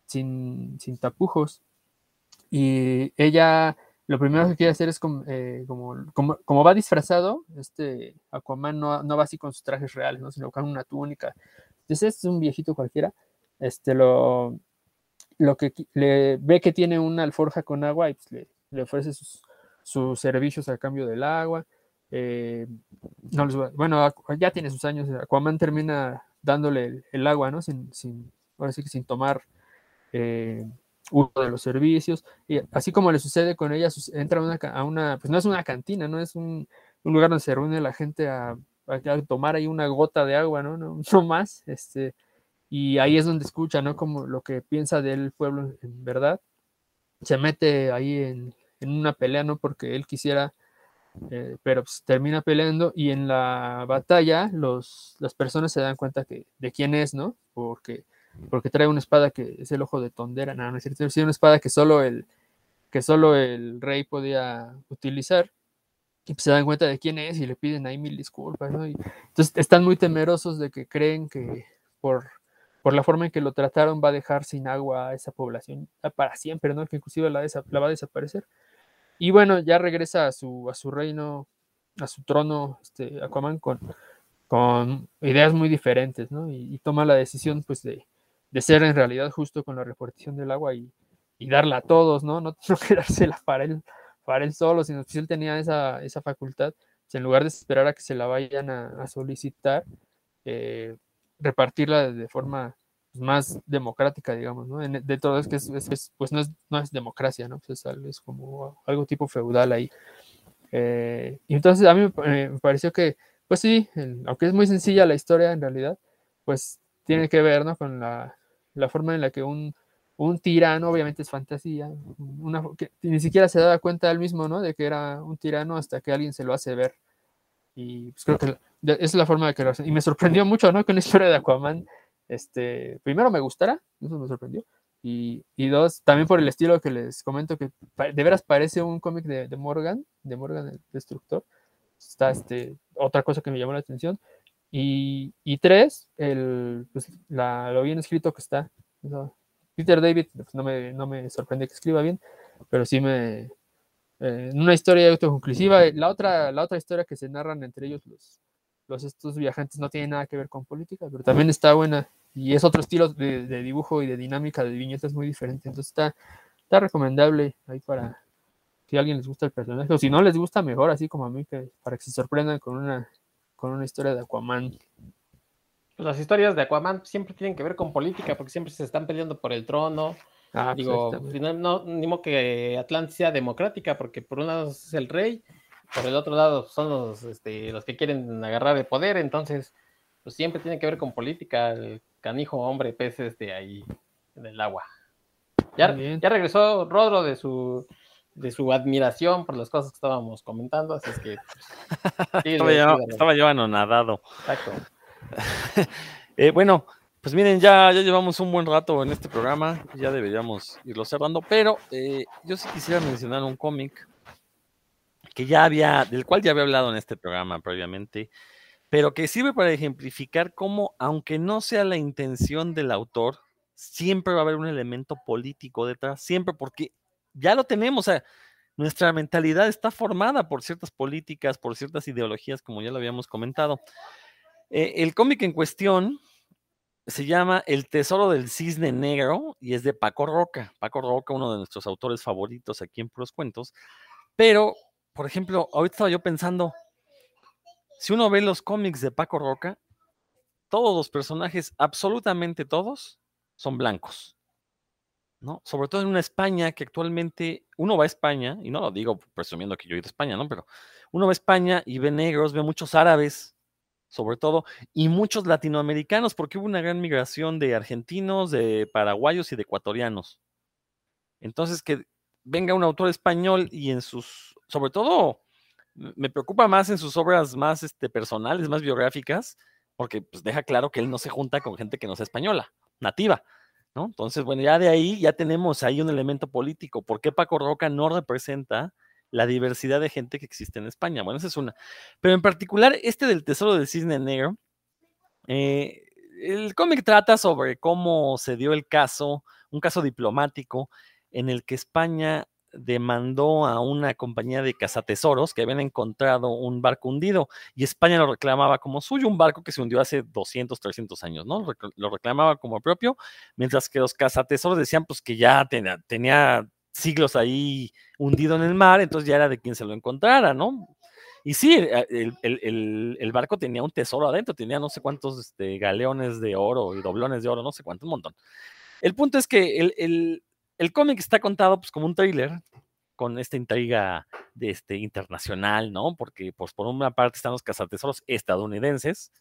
sin, sin tapujos. Y ella lo primero que quiere hacer es como, eh, como, como, como, va disfrazado, este Aquaman no, no, va así con sus trajes reales, ¿no? sino con una túnica. Entonces este es un viejito cualquiera, este lo, lo que le ve que tiene una alforja con agua y pues le, ofrece sus, sus, servicios a cambio del agua. Eh, bueno, ya tiene sus años, Aquaman termina dándole el, el agua, ¿no? Sin, sin, ahora sí que sin tomar eh, uno de los servicios, y así como le sucede con ella, entra a una, pues no es una cantina, no es un, lugar donde se reúne la gente a, tomar ahí una gota de agua, ¿no? No, no más, este, y ahí es donde escucha, ¿no? Como lo que piensa del pueblo en verdad, se mete ahí en, en una pelea, ¿no? Porque él quisiera, eh, pero pues, termina peleando y en la batalla los, las personas se dan cuenta que, de quién es, ¿no? Porque porque trae una espada que es el ojo de tondera, no, no es cierto, es una espada que solo el, que solo el rey podía utilizar, y pues se dan cuenta de quién es y le piden ahí mil disculpas. Y, entonces están muy temerosos de que creen que por, por la forma en que lo trataron va a dejar sin agua a esa población para siempre, ¿no? Que inclusive la, la va a desaparecer. Y bueno, ya regresa a su, a su reino, a su trono, este, Aquaman, con, con ideas muy diferentes, ¿no? Y, y toma la decisión, pues, de, de ser en realidad justo con la repartición del agua y, darla a todos, ¿no? No, no quedársela para él, para él solo, sino si él tenía esa, esa facultad, pues en lugar de esperar a que se la vayan a, solicitar, eh, repartirla de forma pues, más democrática, digamos, ¿no? De todo es que es, es, pues no es, no es democracia, ¿no? Pues es, es, como algo tipo feudal ahí. Eh, y entonces a mí me, me pareció que, pues sí, aunque es muy sencilla la historia en realidad, pues tiene que ver, ¿no? Con la, la forma en la que un, un tirano, obviamente es fantasía, una, que ni siquiera se daba cuenta él mismo, ¿no? De que era un tirano hasta que alguien se lo hace ver. Y pues creo que es la forma de que lo hacen. Y me sorprendió mucho, ¿no? Que una historia de Aquaman, este, primero me gustara, eso me sorprendió. Y, y dos, también por el estilo que les comento, que de veras parece un cómic de, de, Morgan, de Morgan el Destructor. Está este, otra cosa que me llamó la atención. Y, y tres, el, pues, la, lo bien escrito que está. Peter David, pues, no, me, no me sorprende que escriba bien, pero sí me... Eh, una historia autoconclusiva. La otra, la otra historia que se narran entre ellos los, los estos viajantes no tiene nada que ver con política, pero también está buena y es otro estilo de, de dibujo y de dinámica de viñetas muy diferente. Entonces está, está recomendable ahí para, si a alguien les gusta el personaje, o si no les gusta, mejor, así como a mí, que para que se sorprendan con una, con una historia de Aquaman. Pues las historias de Aquaman siempre tienen que ver con política, porque siempre se están peleando por el trono. Ah, Digo, bien. no, ni modo que Atlantis sea democrática, porque por un lado es el rey, por el otro lado son los, este, los que quieren agarrar el poder, entonces, pues siempre tiene que ver con política, el canijo hombre pez este ahí en el agua. Ya, ya regresó Rodro de su de su admiración por las cosas que estábamos comentando, así es que pues, Estaba yo, estaba yo anonadado. Exacto. Eh, bueno, pues miren, ya, ya llevamos un buen rato en este programa, ya deberíamos irlo cerrando, pero eh, yo sí quisiera mencionar un cómic que ya había, del cual ya había hablado en este programa previamente, pero que sirve para ejemplificar cómo, aunque no sea la intención del autor, siempre va a haber un elemento político detrás, siempre porque ya lo tenemos, o sea, nuestra mentalidad está formada por ciertas políticas, por ciertas ideologías, como ya lo habíamos comentado. Eh, el cómic en cuestión se llama El Tesoro del Cisne Negro y es de Paco Roca. Paco Roca, uno de nuestros autores favoritos aquí en Puros Cuentos. Pero, por ejemplo, ahorita estaba yo pensando, si uno ve los cómics de Paco Roca, todos los personajes, absolutamente todos, son blancos. ¿No? Sobre todo en una España que actualmente uno va a España, y no lo digo presumiendo que yo he ido a España, ¿no? Pero uno va a España y ve negros, ve muchos árabes, sobre todo, y muchos latinoamericanos, porque hubo una gran migración de argentinos, de paraguayos y de ecuatorianos. Entonces, que venga un autor español y en sus, sobre todo, me preocupa más en sus obras más este, personales, más biográficas, porque pues, deja claro que él no se junta con gente que no sea española, nativa. ¿No? Entonces, bueno, ya de ahí ya tenemos ahí un elemento político. ¿Por qué Paco Roca no representa la diversidad de gente que existe en España? Bueno, esa es una. Pero en particular, este del Tesoro del Cisne Negro, eh, el cómic trata sobre cómo se dio el caso, un caso diplomático, en el que España demandó a una compañía de cazatesoros que habían encontrado un barco hundido y España lo reclamaba como suyo, un barco que se hundió hace 200, 300 años, ¿no? Lo reclamaba como propio, mientras que los cazatesoros decían pues que ya tenía, tenía siglos ahí hundido en el mar, entonces ya era de quien se lo encontrara, ¿no? Y sí, eh, el, el- el- el barco tenía un tesoro adentro, tenía no sé cuántos este, galeones de oro y doblones de oro, no sé cuánto, un montón. El punto es que el, el- cómic está contado pues como un thriller con esta intriga de este, internacional, ¿no? Porque pues por una parte están los cazatesoros estadounidenses,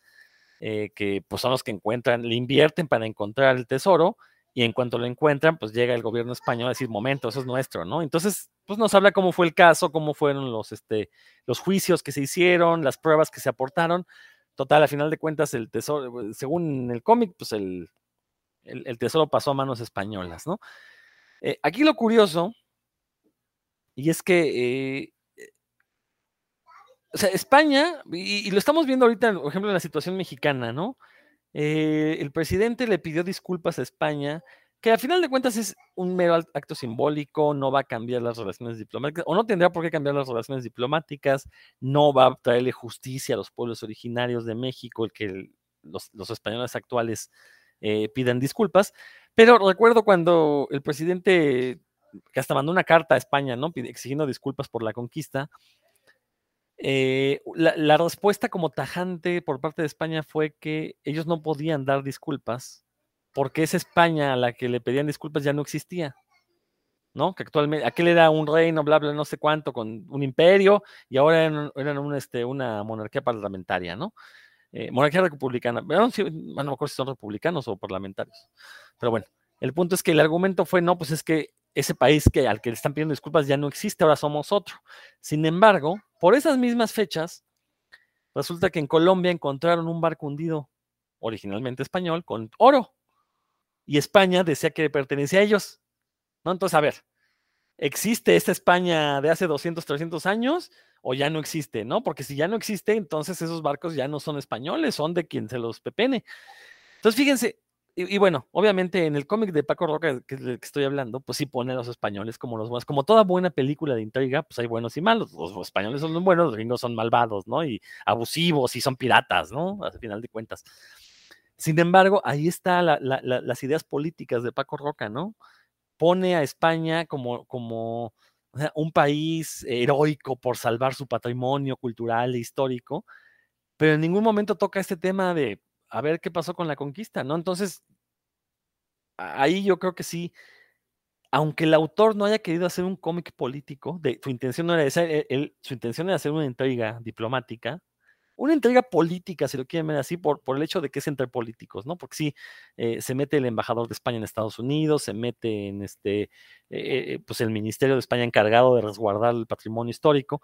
eh, que pues son los que encuentran, le invierten para encontrar el tesoro, y en cuanto lo encuentran, pues llega el gobierno español a decir, momento, eso es nuestro, ¿no? Entonces, pues nos habla cómo fue el caso, cómo fueron los, este, los juicios que se hicieron, las pruebas que se aportaron. Total, a final de cuentas, el tesoro, según el cómic, pues el, el, el tesoro pasó a manos españolas, ¿no? Eh, aquí lo curioso, y es que eh, o sea, España, y, lo estamos viendo ahorita, por ejemplo, en la situación mexicana, ¿no? Eh, el presidente le pidió disculpas a España, que al final de cuentas es un mero acto simbólico, no va a cambiar las relaciones diplomáticas, o no tendrá por qué cambiar las relaciones diplomáticas, no va a traerle justicia a los pueblos originarios de México, el que los, españoles actuales eh, pidan disculpas. Pero recuerdo cuando el presidente, que hasta mandó una carta a España, ¿no? Exigiendo disculpas por la conquista, eh, la, respuesta como tajante por parte de España fue que ellos no podían dar disculpas porque esa España a la que le pedían disculpas ya no existía. ¿no? Que actualmente, aquel era un reino, bla, bla, no sé cuánto, con un imperio, y ahora eran, este, una monarquía parlamentaria, ¿no? Eh, monarquía republicana. Bueno, sí, no me acuerdo si son republicanos o parlamentarios. Pero bueno, el punto es que el argumento fue, no, pues es que ese país que, al que le están pidiendo disculpas ya no existe, ahora somos otro. Sin embargo, por esas mismas fechas, resulta que en Colombia encontraron un barco hundido, originalmente español, con oro. Y España decía que pertenecía a ellos. ¿no? Entonces, a ver, ¿existe esta España de hace 200, 300 años o ya no existe? ¿no? Porque si ya no existe, entonces esos barcos ya no son españoles, son de quien se los pepene. Entonces, fíjense, y, bueno, obviamente en el cómic de Paco Roca, que que estoy hablando, pues sí pone a los españoles como los buenos. Como toda buena película de intriga, pues hay buenos y malos. Los, españoles son los buenos, los gringos son malvados, ¿no? Y abusivos y son piratas, ¿no? Al final de cuentas. Sin embargo, ahí está la, la, la, las ideas políticas de Paco Roca, ¿no? Pone a España como, como un país heroico por salvar su patrimonio cultural e histórico, pero en ningún momento toca este tema de a ver qué pasó con la conquista, ¿no? Entonces, ahí yo creo que sí, aunque el autor no haya querido hacer un cómic político, de, su intención no era esa, e, su intención era hacer una intriga diplomática, una intriga política, si lo quieren ver así, por, por el hecho de que es entre políticos, ¿no? Porque sí, eh, se mete el embajador de España en Estados Unidos, se mete en este, eh, eh, pues el Ministerio de España encargado de resguardar el patrimonio histórico.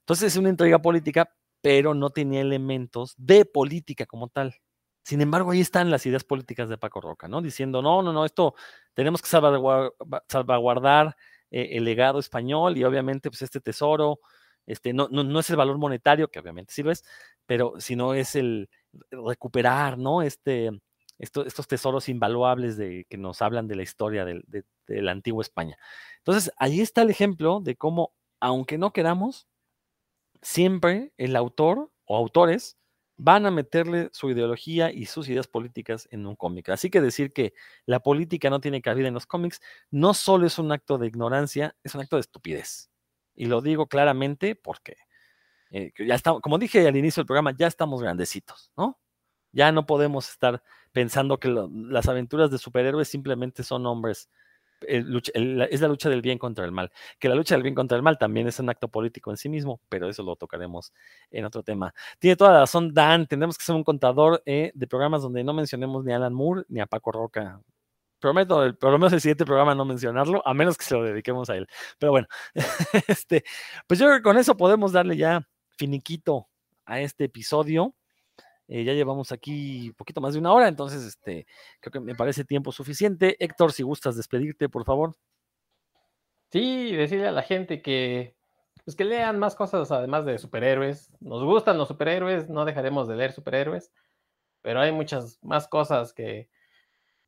Entonces es una intriga política, pero no tenía elementos de política como tal. Sin embargo, ahí están las ideas políticas de Paco Roca, ¿no? Diciendo, no, no, no, esto tenemos que salvaguardar, el legado español y obviamente pues este tesoro, este, no, no, no, es el valor monetario, que obviamente sí lo es, pero sino es el recuperar, ¿no? Este, estos tesoros invaluables de, que nos hablan de la historia de, de, la antigua España. Entonces, ahí está el ejemplo de cómo, aunque no queramos, siempre el autor o autores van a meterle su ideología y sus ideas políticas en un cómic. Así que decir que la política no tiene cabida en los cómics no solo es un acto de ignorancia, es un acto de estupidez. Y lo digo claramente porque eh, ya estamos, como dije al inicio del programa, ya estamos grandecitos, ¿no? Ya no podemos estar pensando que las aventuras de superhéroes simplemente son hombres. es la lucha del bien contra el mal. Que la lucha del bien contra el mal también es un acto político en sí mismo, pero eso lo tocaremos en otro tema. Tiene toda la razón Dan, tenemos que ser un contador eh, de programas donde no mencionemos ni a Alan Moore ni a Paco Roca prometo, el, por lo menos el siguiente programa no mencionarlo, a menos que se lo dediquemos a él. Pero bueno, este, pues yo creo que con eso podemos darle ya finiquito a este episodio. Eh, ya llevamos aquí un poquito más de una hora, entonces este, creo que me parece tiempo suficiente. Héctor, si gustas despedirte, por favor. Sí, decirle a la gente que, pues que lean más cosas además de superhéroes. Nos gustan los superhéroes, no dejaremos de leer superhéroes, pero hay muchas más cosas que,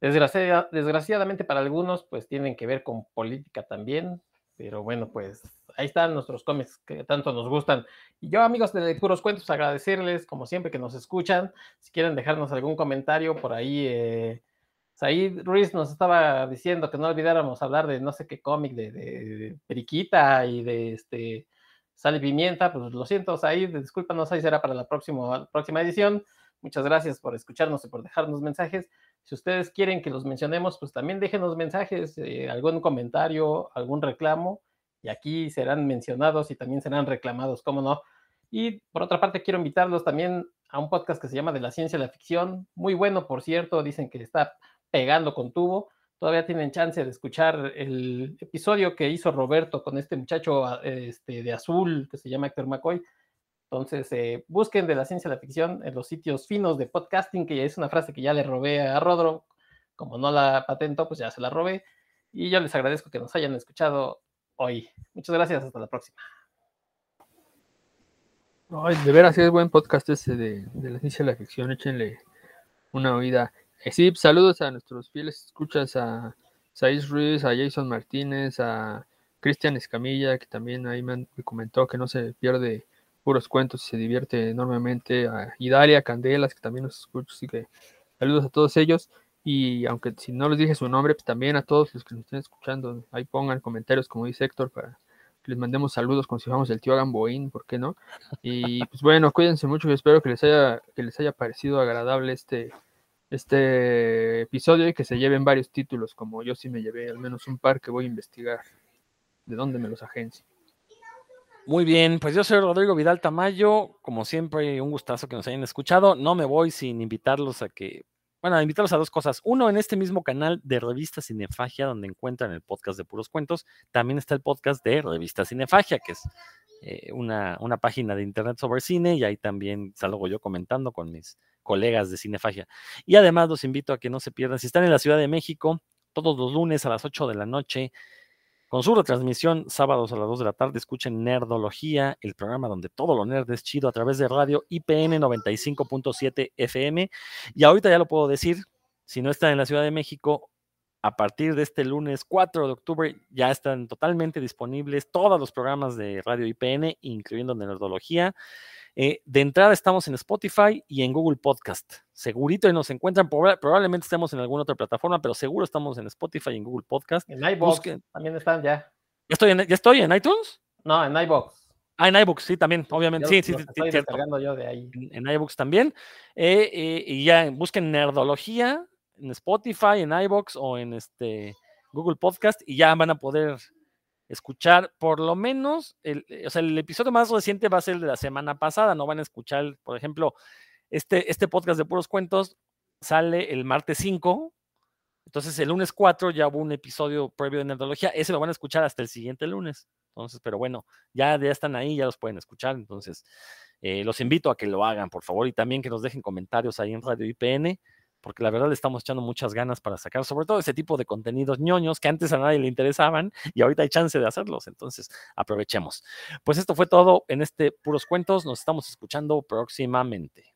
desgraciadamente para algunos, pues tienen que ver con política también. Pero bueno, pues ahí están nuestros cómics que tanto nos gustan. Y yo, amigos de Puros Cuentos, agradecerles, como siempre, que nos escuchan. Si quieren dejarnos algún comentario por ahí, eh, Ruiz nos estaba diciendo que no olvidáramos hablar de no sé qué cómic, de, Periquita y de este Sal Pimienta. Pues lo siento, Said, discúlpanos, ahí será para la próxima, próxima edición. Muchas gracias por escucharnos y por dejarnos mensajes. Si ustedes quieren que los mencionemos, pues también déjenos mensajes, eh, algún comentario, algún reclamo, y aquí serán mencionados y también serán reclamados, cómo no. Y por otra parte, quiero invitarlos también a un podcast que se llama De la Ciencia y la Ficción, muy bueno, por cierto, dicen que está pegando con tubo. Todavía tienen chance de escuchar el episodio que hizo Roberto con este muchacho este, de azul que se llama Héctor McCoy entonces, eh, busquen de la ciencia de la ficción en los sitios finos de podcasting, que es una frase que ya le robé a Rodro. Como no la patentó, pues ya se la robé. Y yo les agradezco que nos hayan escuchado hoy. Muchas gracias, hasta la próxima. de veras, es buen podcast ese de, la ciencia de la ficción. Échenle una oída. Eh, sí, saludos a nuestros fieles escuchas, a Saiz Ruiz, a Jason Martínez, a Cristian Escamilla, que también ahí me comentó que no se pierde puros cuentos y se divierte enormemente. A Idalia, Candelas, que también nos escucha, así que saludos a todos ellos. Y aunque si no les dije su nombre, pues también a todos los que nos estén escuchando, ahí pongan comentarios, como dice Héctor, para que les mandemos saludos como si fuéramos el tío Gamboín, ¿por qué no? Y pues bueno, cuídense mucho y espero que les haya, que les haya parecido agradable este, este episodio y que se lleven varios títulos, como yo sí me llevé al menos un par que voy a investigar de dónde me los agencio. Muy bien, pues yo soy Rodrigo Vidal Tamayo, como siempre, un gustazo que nos hayan escuchado. No me voy sin invitarlos a que, bueno, invitarlos a dos cosas. Uno, en este mismo canal de Revista Cinefagia, donde encuentran el podcast de puros cuentos, también está el podcast de Revista Cinefagia, que es eh, una, una página de internet sobre cine, y ahí también salgo yo comentando con mis colegas de Cinefagia. Y además los invito a que no se pierdan, si están en la Ciudad de México, todos los lunes a las 8 de la noche, con su retransmisión, sábados a las 2 de la tarde, escuchen Nerdología, el programa donde todo lo nerd es chido a través de radio IPN 95.7 FM. Y ahorita ya lo puedo decir, si no están en la Ciudad de México, a partir de este lunes 4 de octubre ya están totalmente disponibles todos los programas de Radio IPN, incluyendo Nerdología. Eh, de entrada estamos en Spotify y en Google Podcast. Segurito y nos encuentran, probablemente estemos en alguna otra plataforma, pero seguro estamos en Spotify y en Google Podcast. En iVoox también están ya. ¿Ya estoy en, ¿ya estoy en iTunes? No, en iBox. Ah, en iBooks, sí, también, obviamente. Yo Sí, sí, los sí, sí, estoy cierto. descargando yo de ahí. En, en iBooks también. Eh, eh, y ya busquen Nerdología en Spotify, en iBox o en este Google Podcast y ya van a poder escuchar por lo menos, el, eh, o sea, el episodio más reciente va a ser el de la semana pasada, no van a escuchar, por ejemplo, este, este podcast de puros cuentos sale el martes 5, entonces el lunes 4 ya hubo un episodio previo de Nerdología, ese lo van a escuchar hasta el siguiente lunes. Entonces, pero bueno, ya, ya están ahí, ya los pueden escuchar. Entonces, eh, los invito a que lo hagan, por favor, y también que nos dejen comentarios ahí en Radio IPN, porque la verdad le estamos echando muchas ganas para sacar, sobre todo ese tipo de contenidos ñoños que antes a nadie le interesaban y ahorita hay chance de hacerlos. Entonces, aprovechemos. Pues esto fue todo en este Puros Cuentos. Nos estamos escuchando próximamente.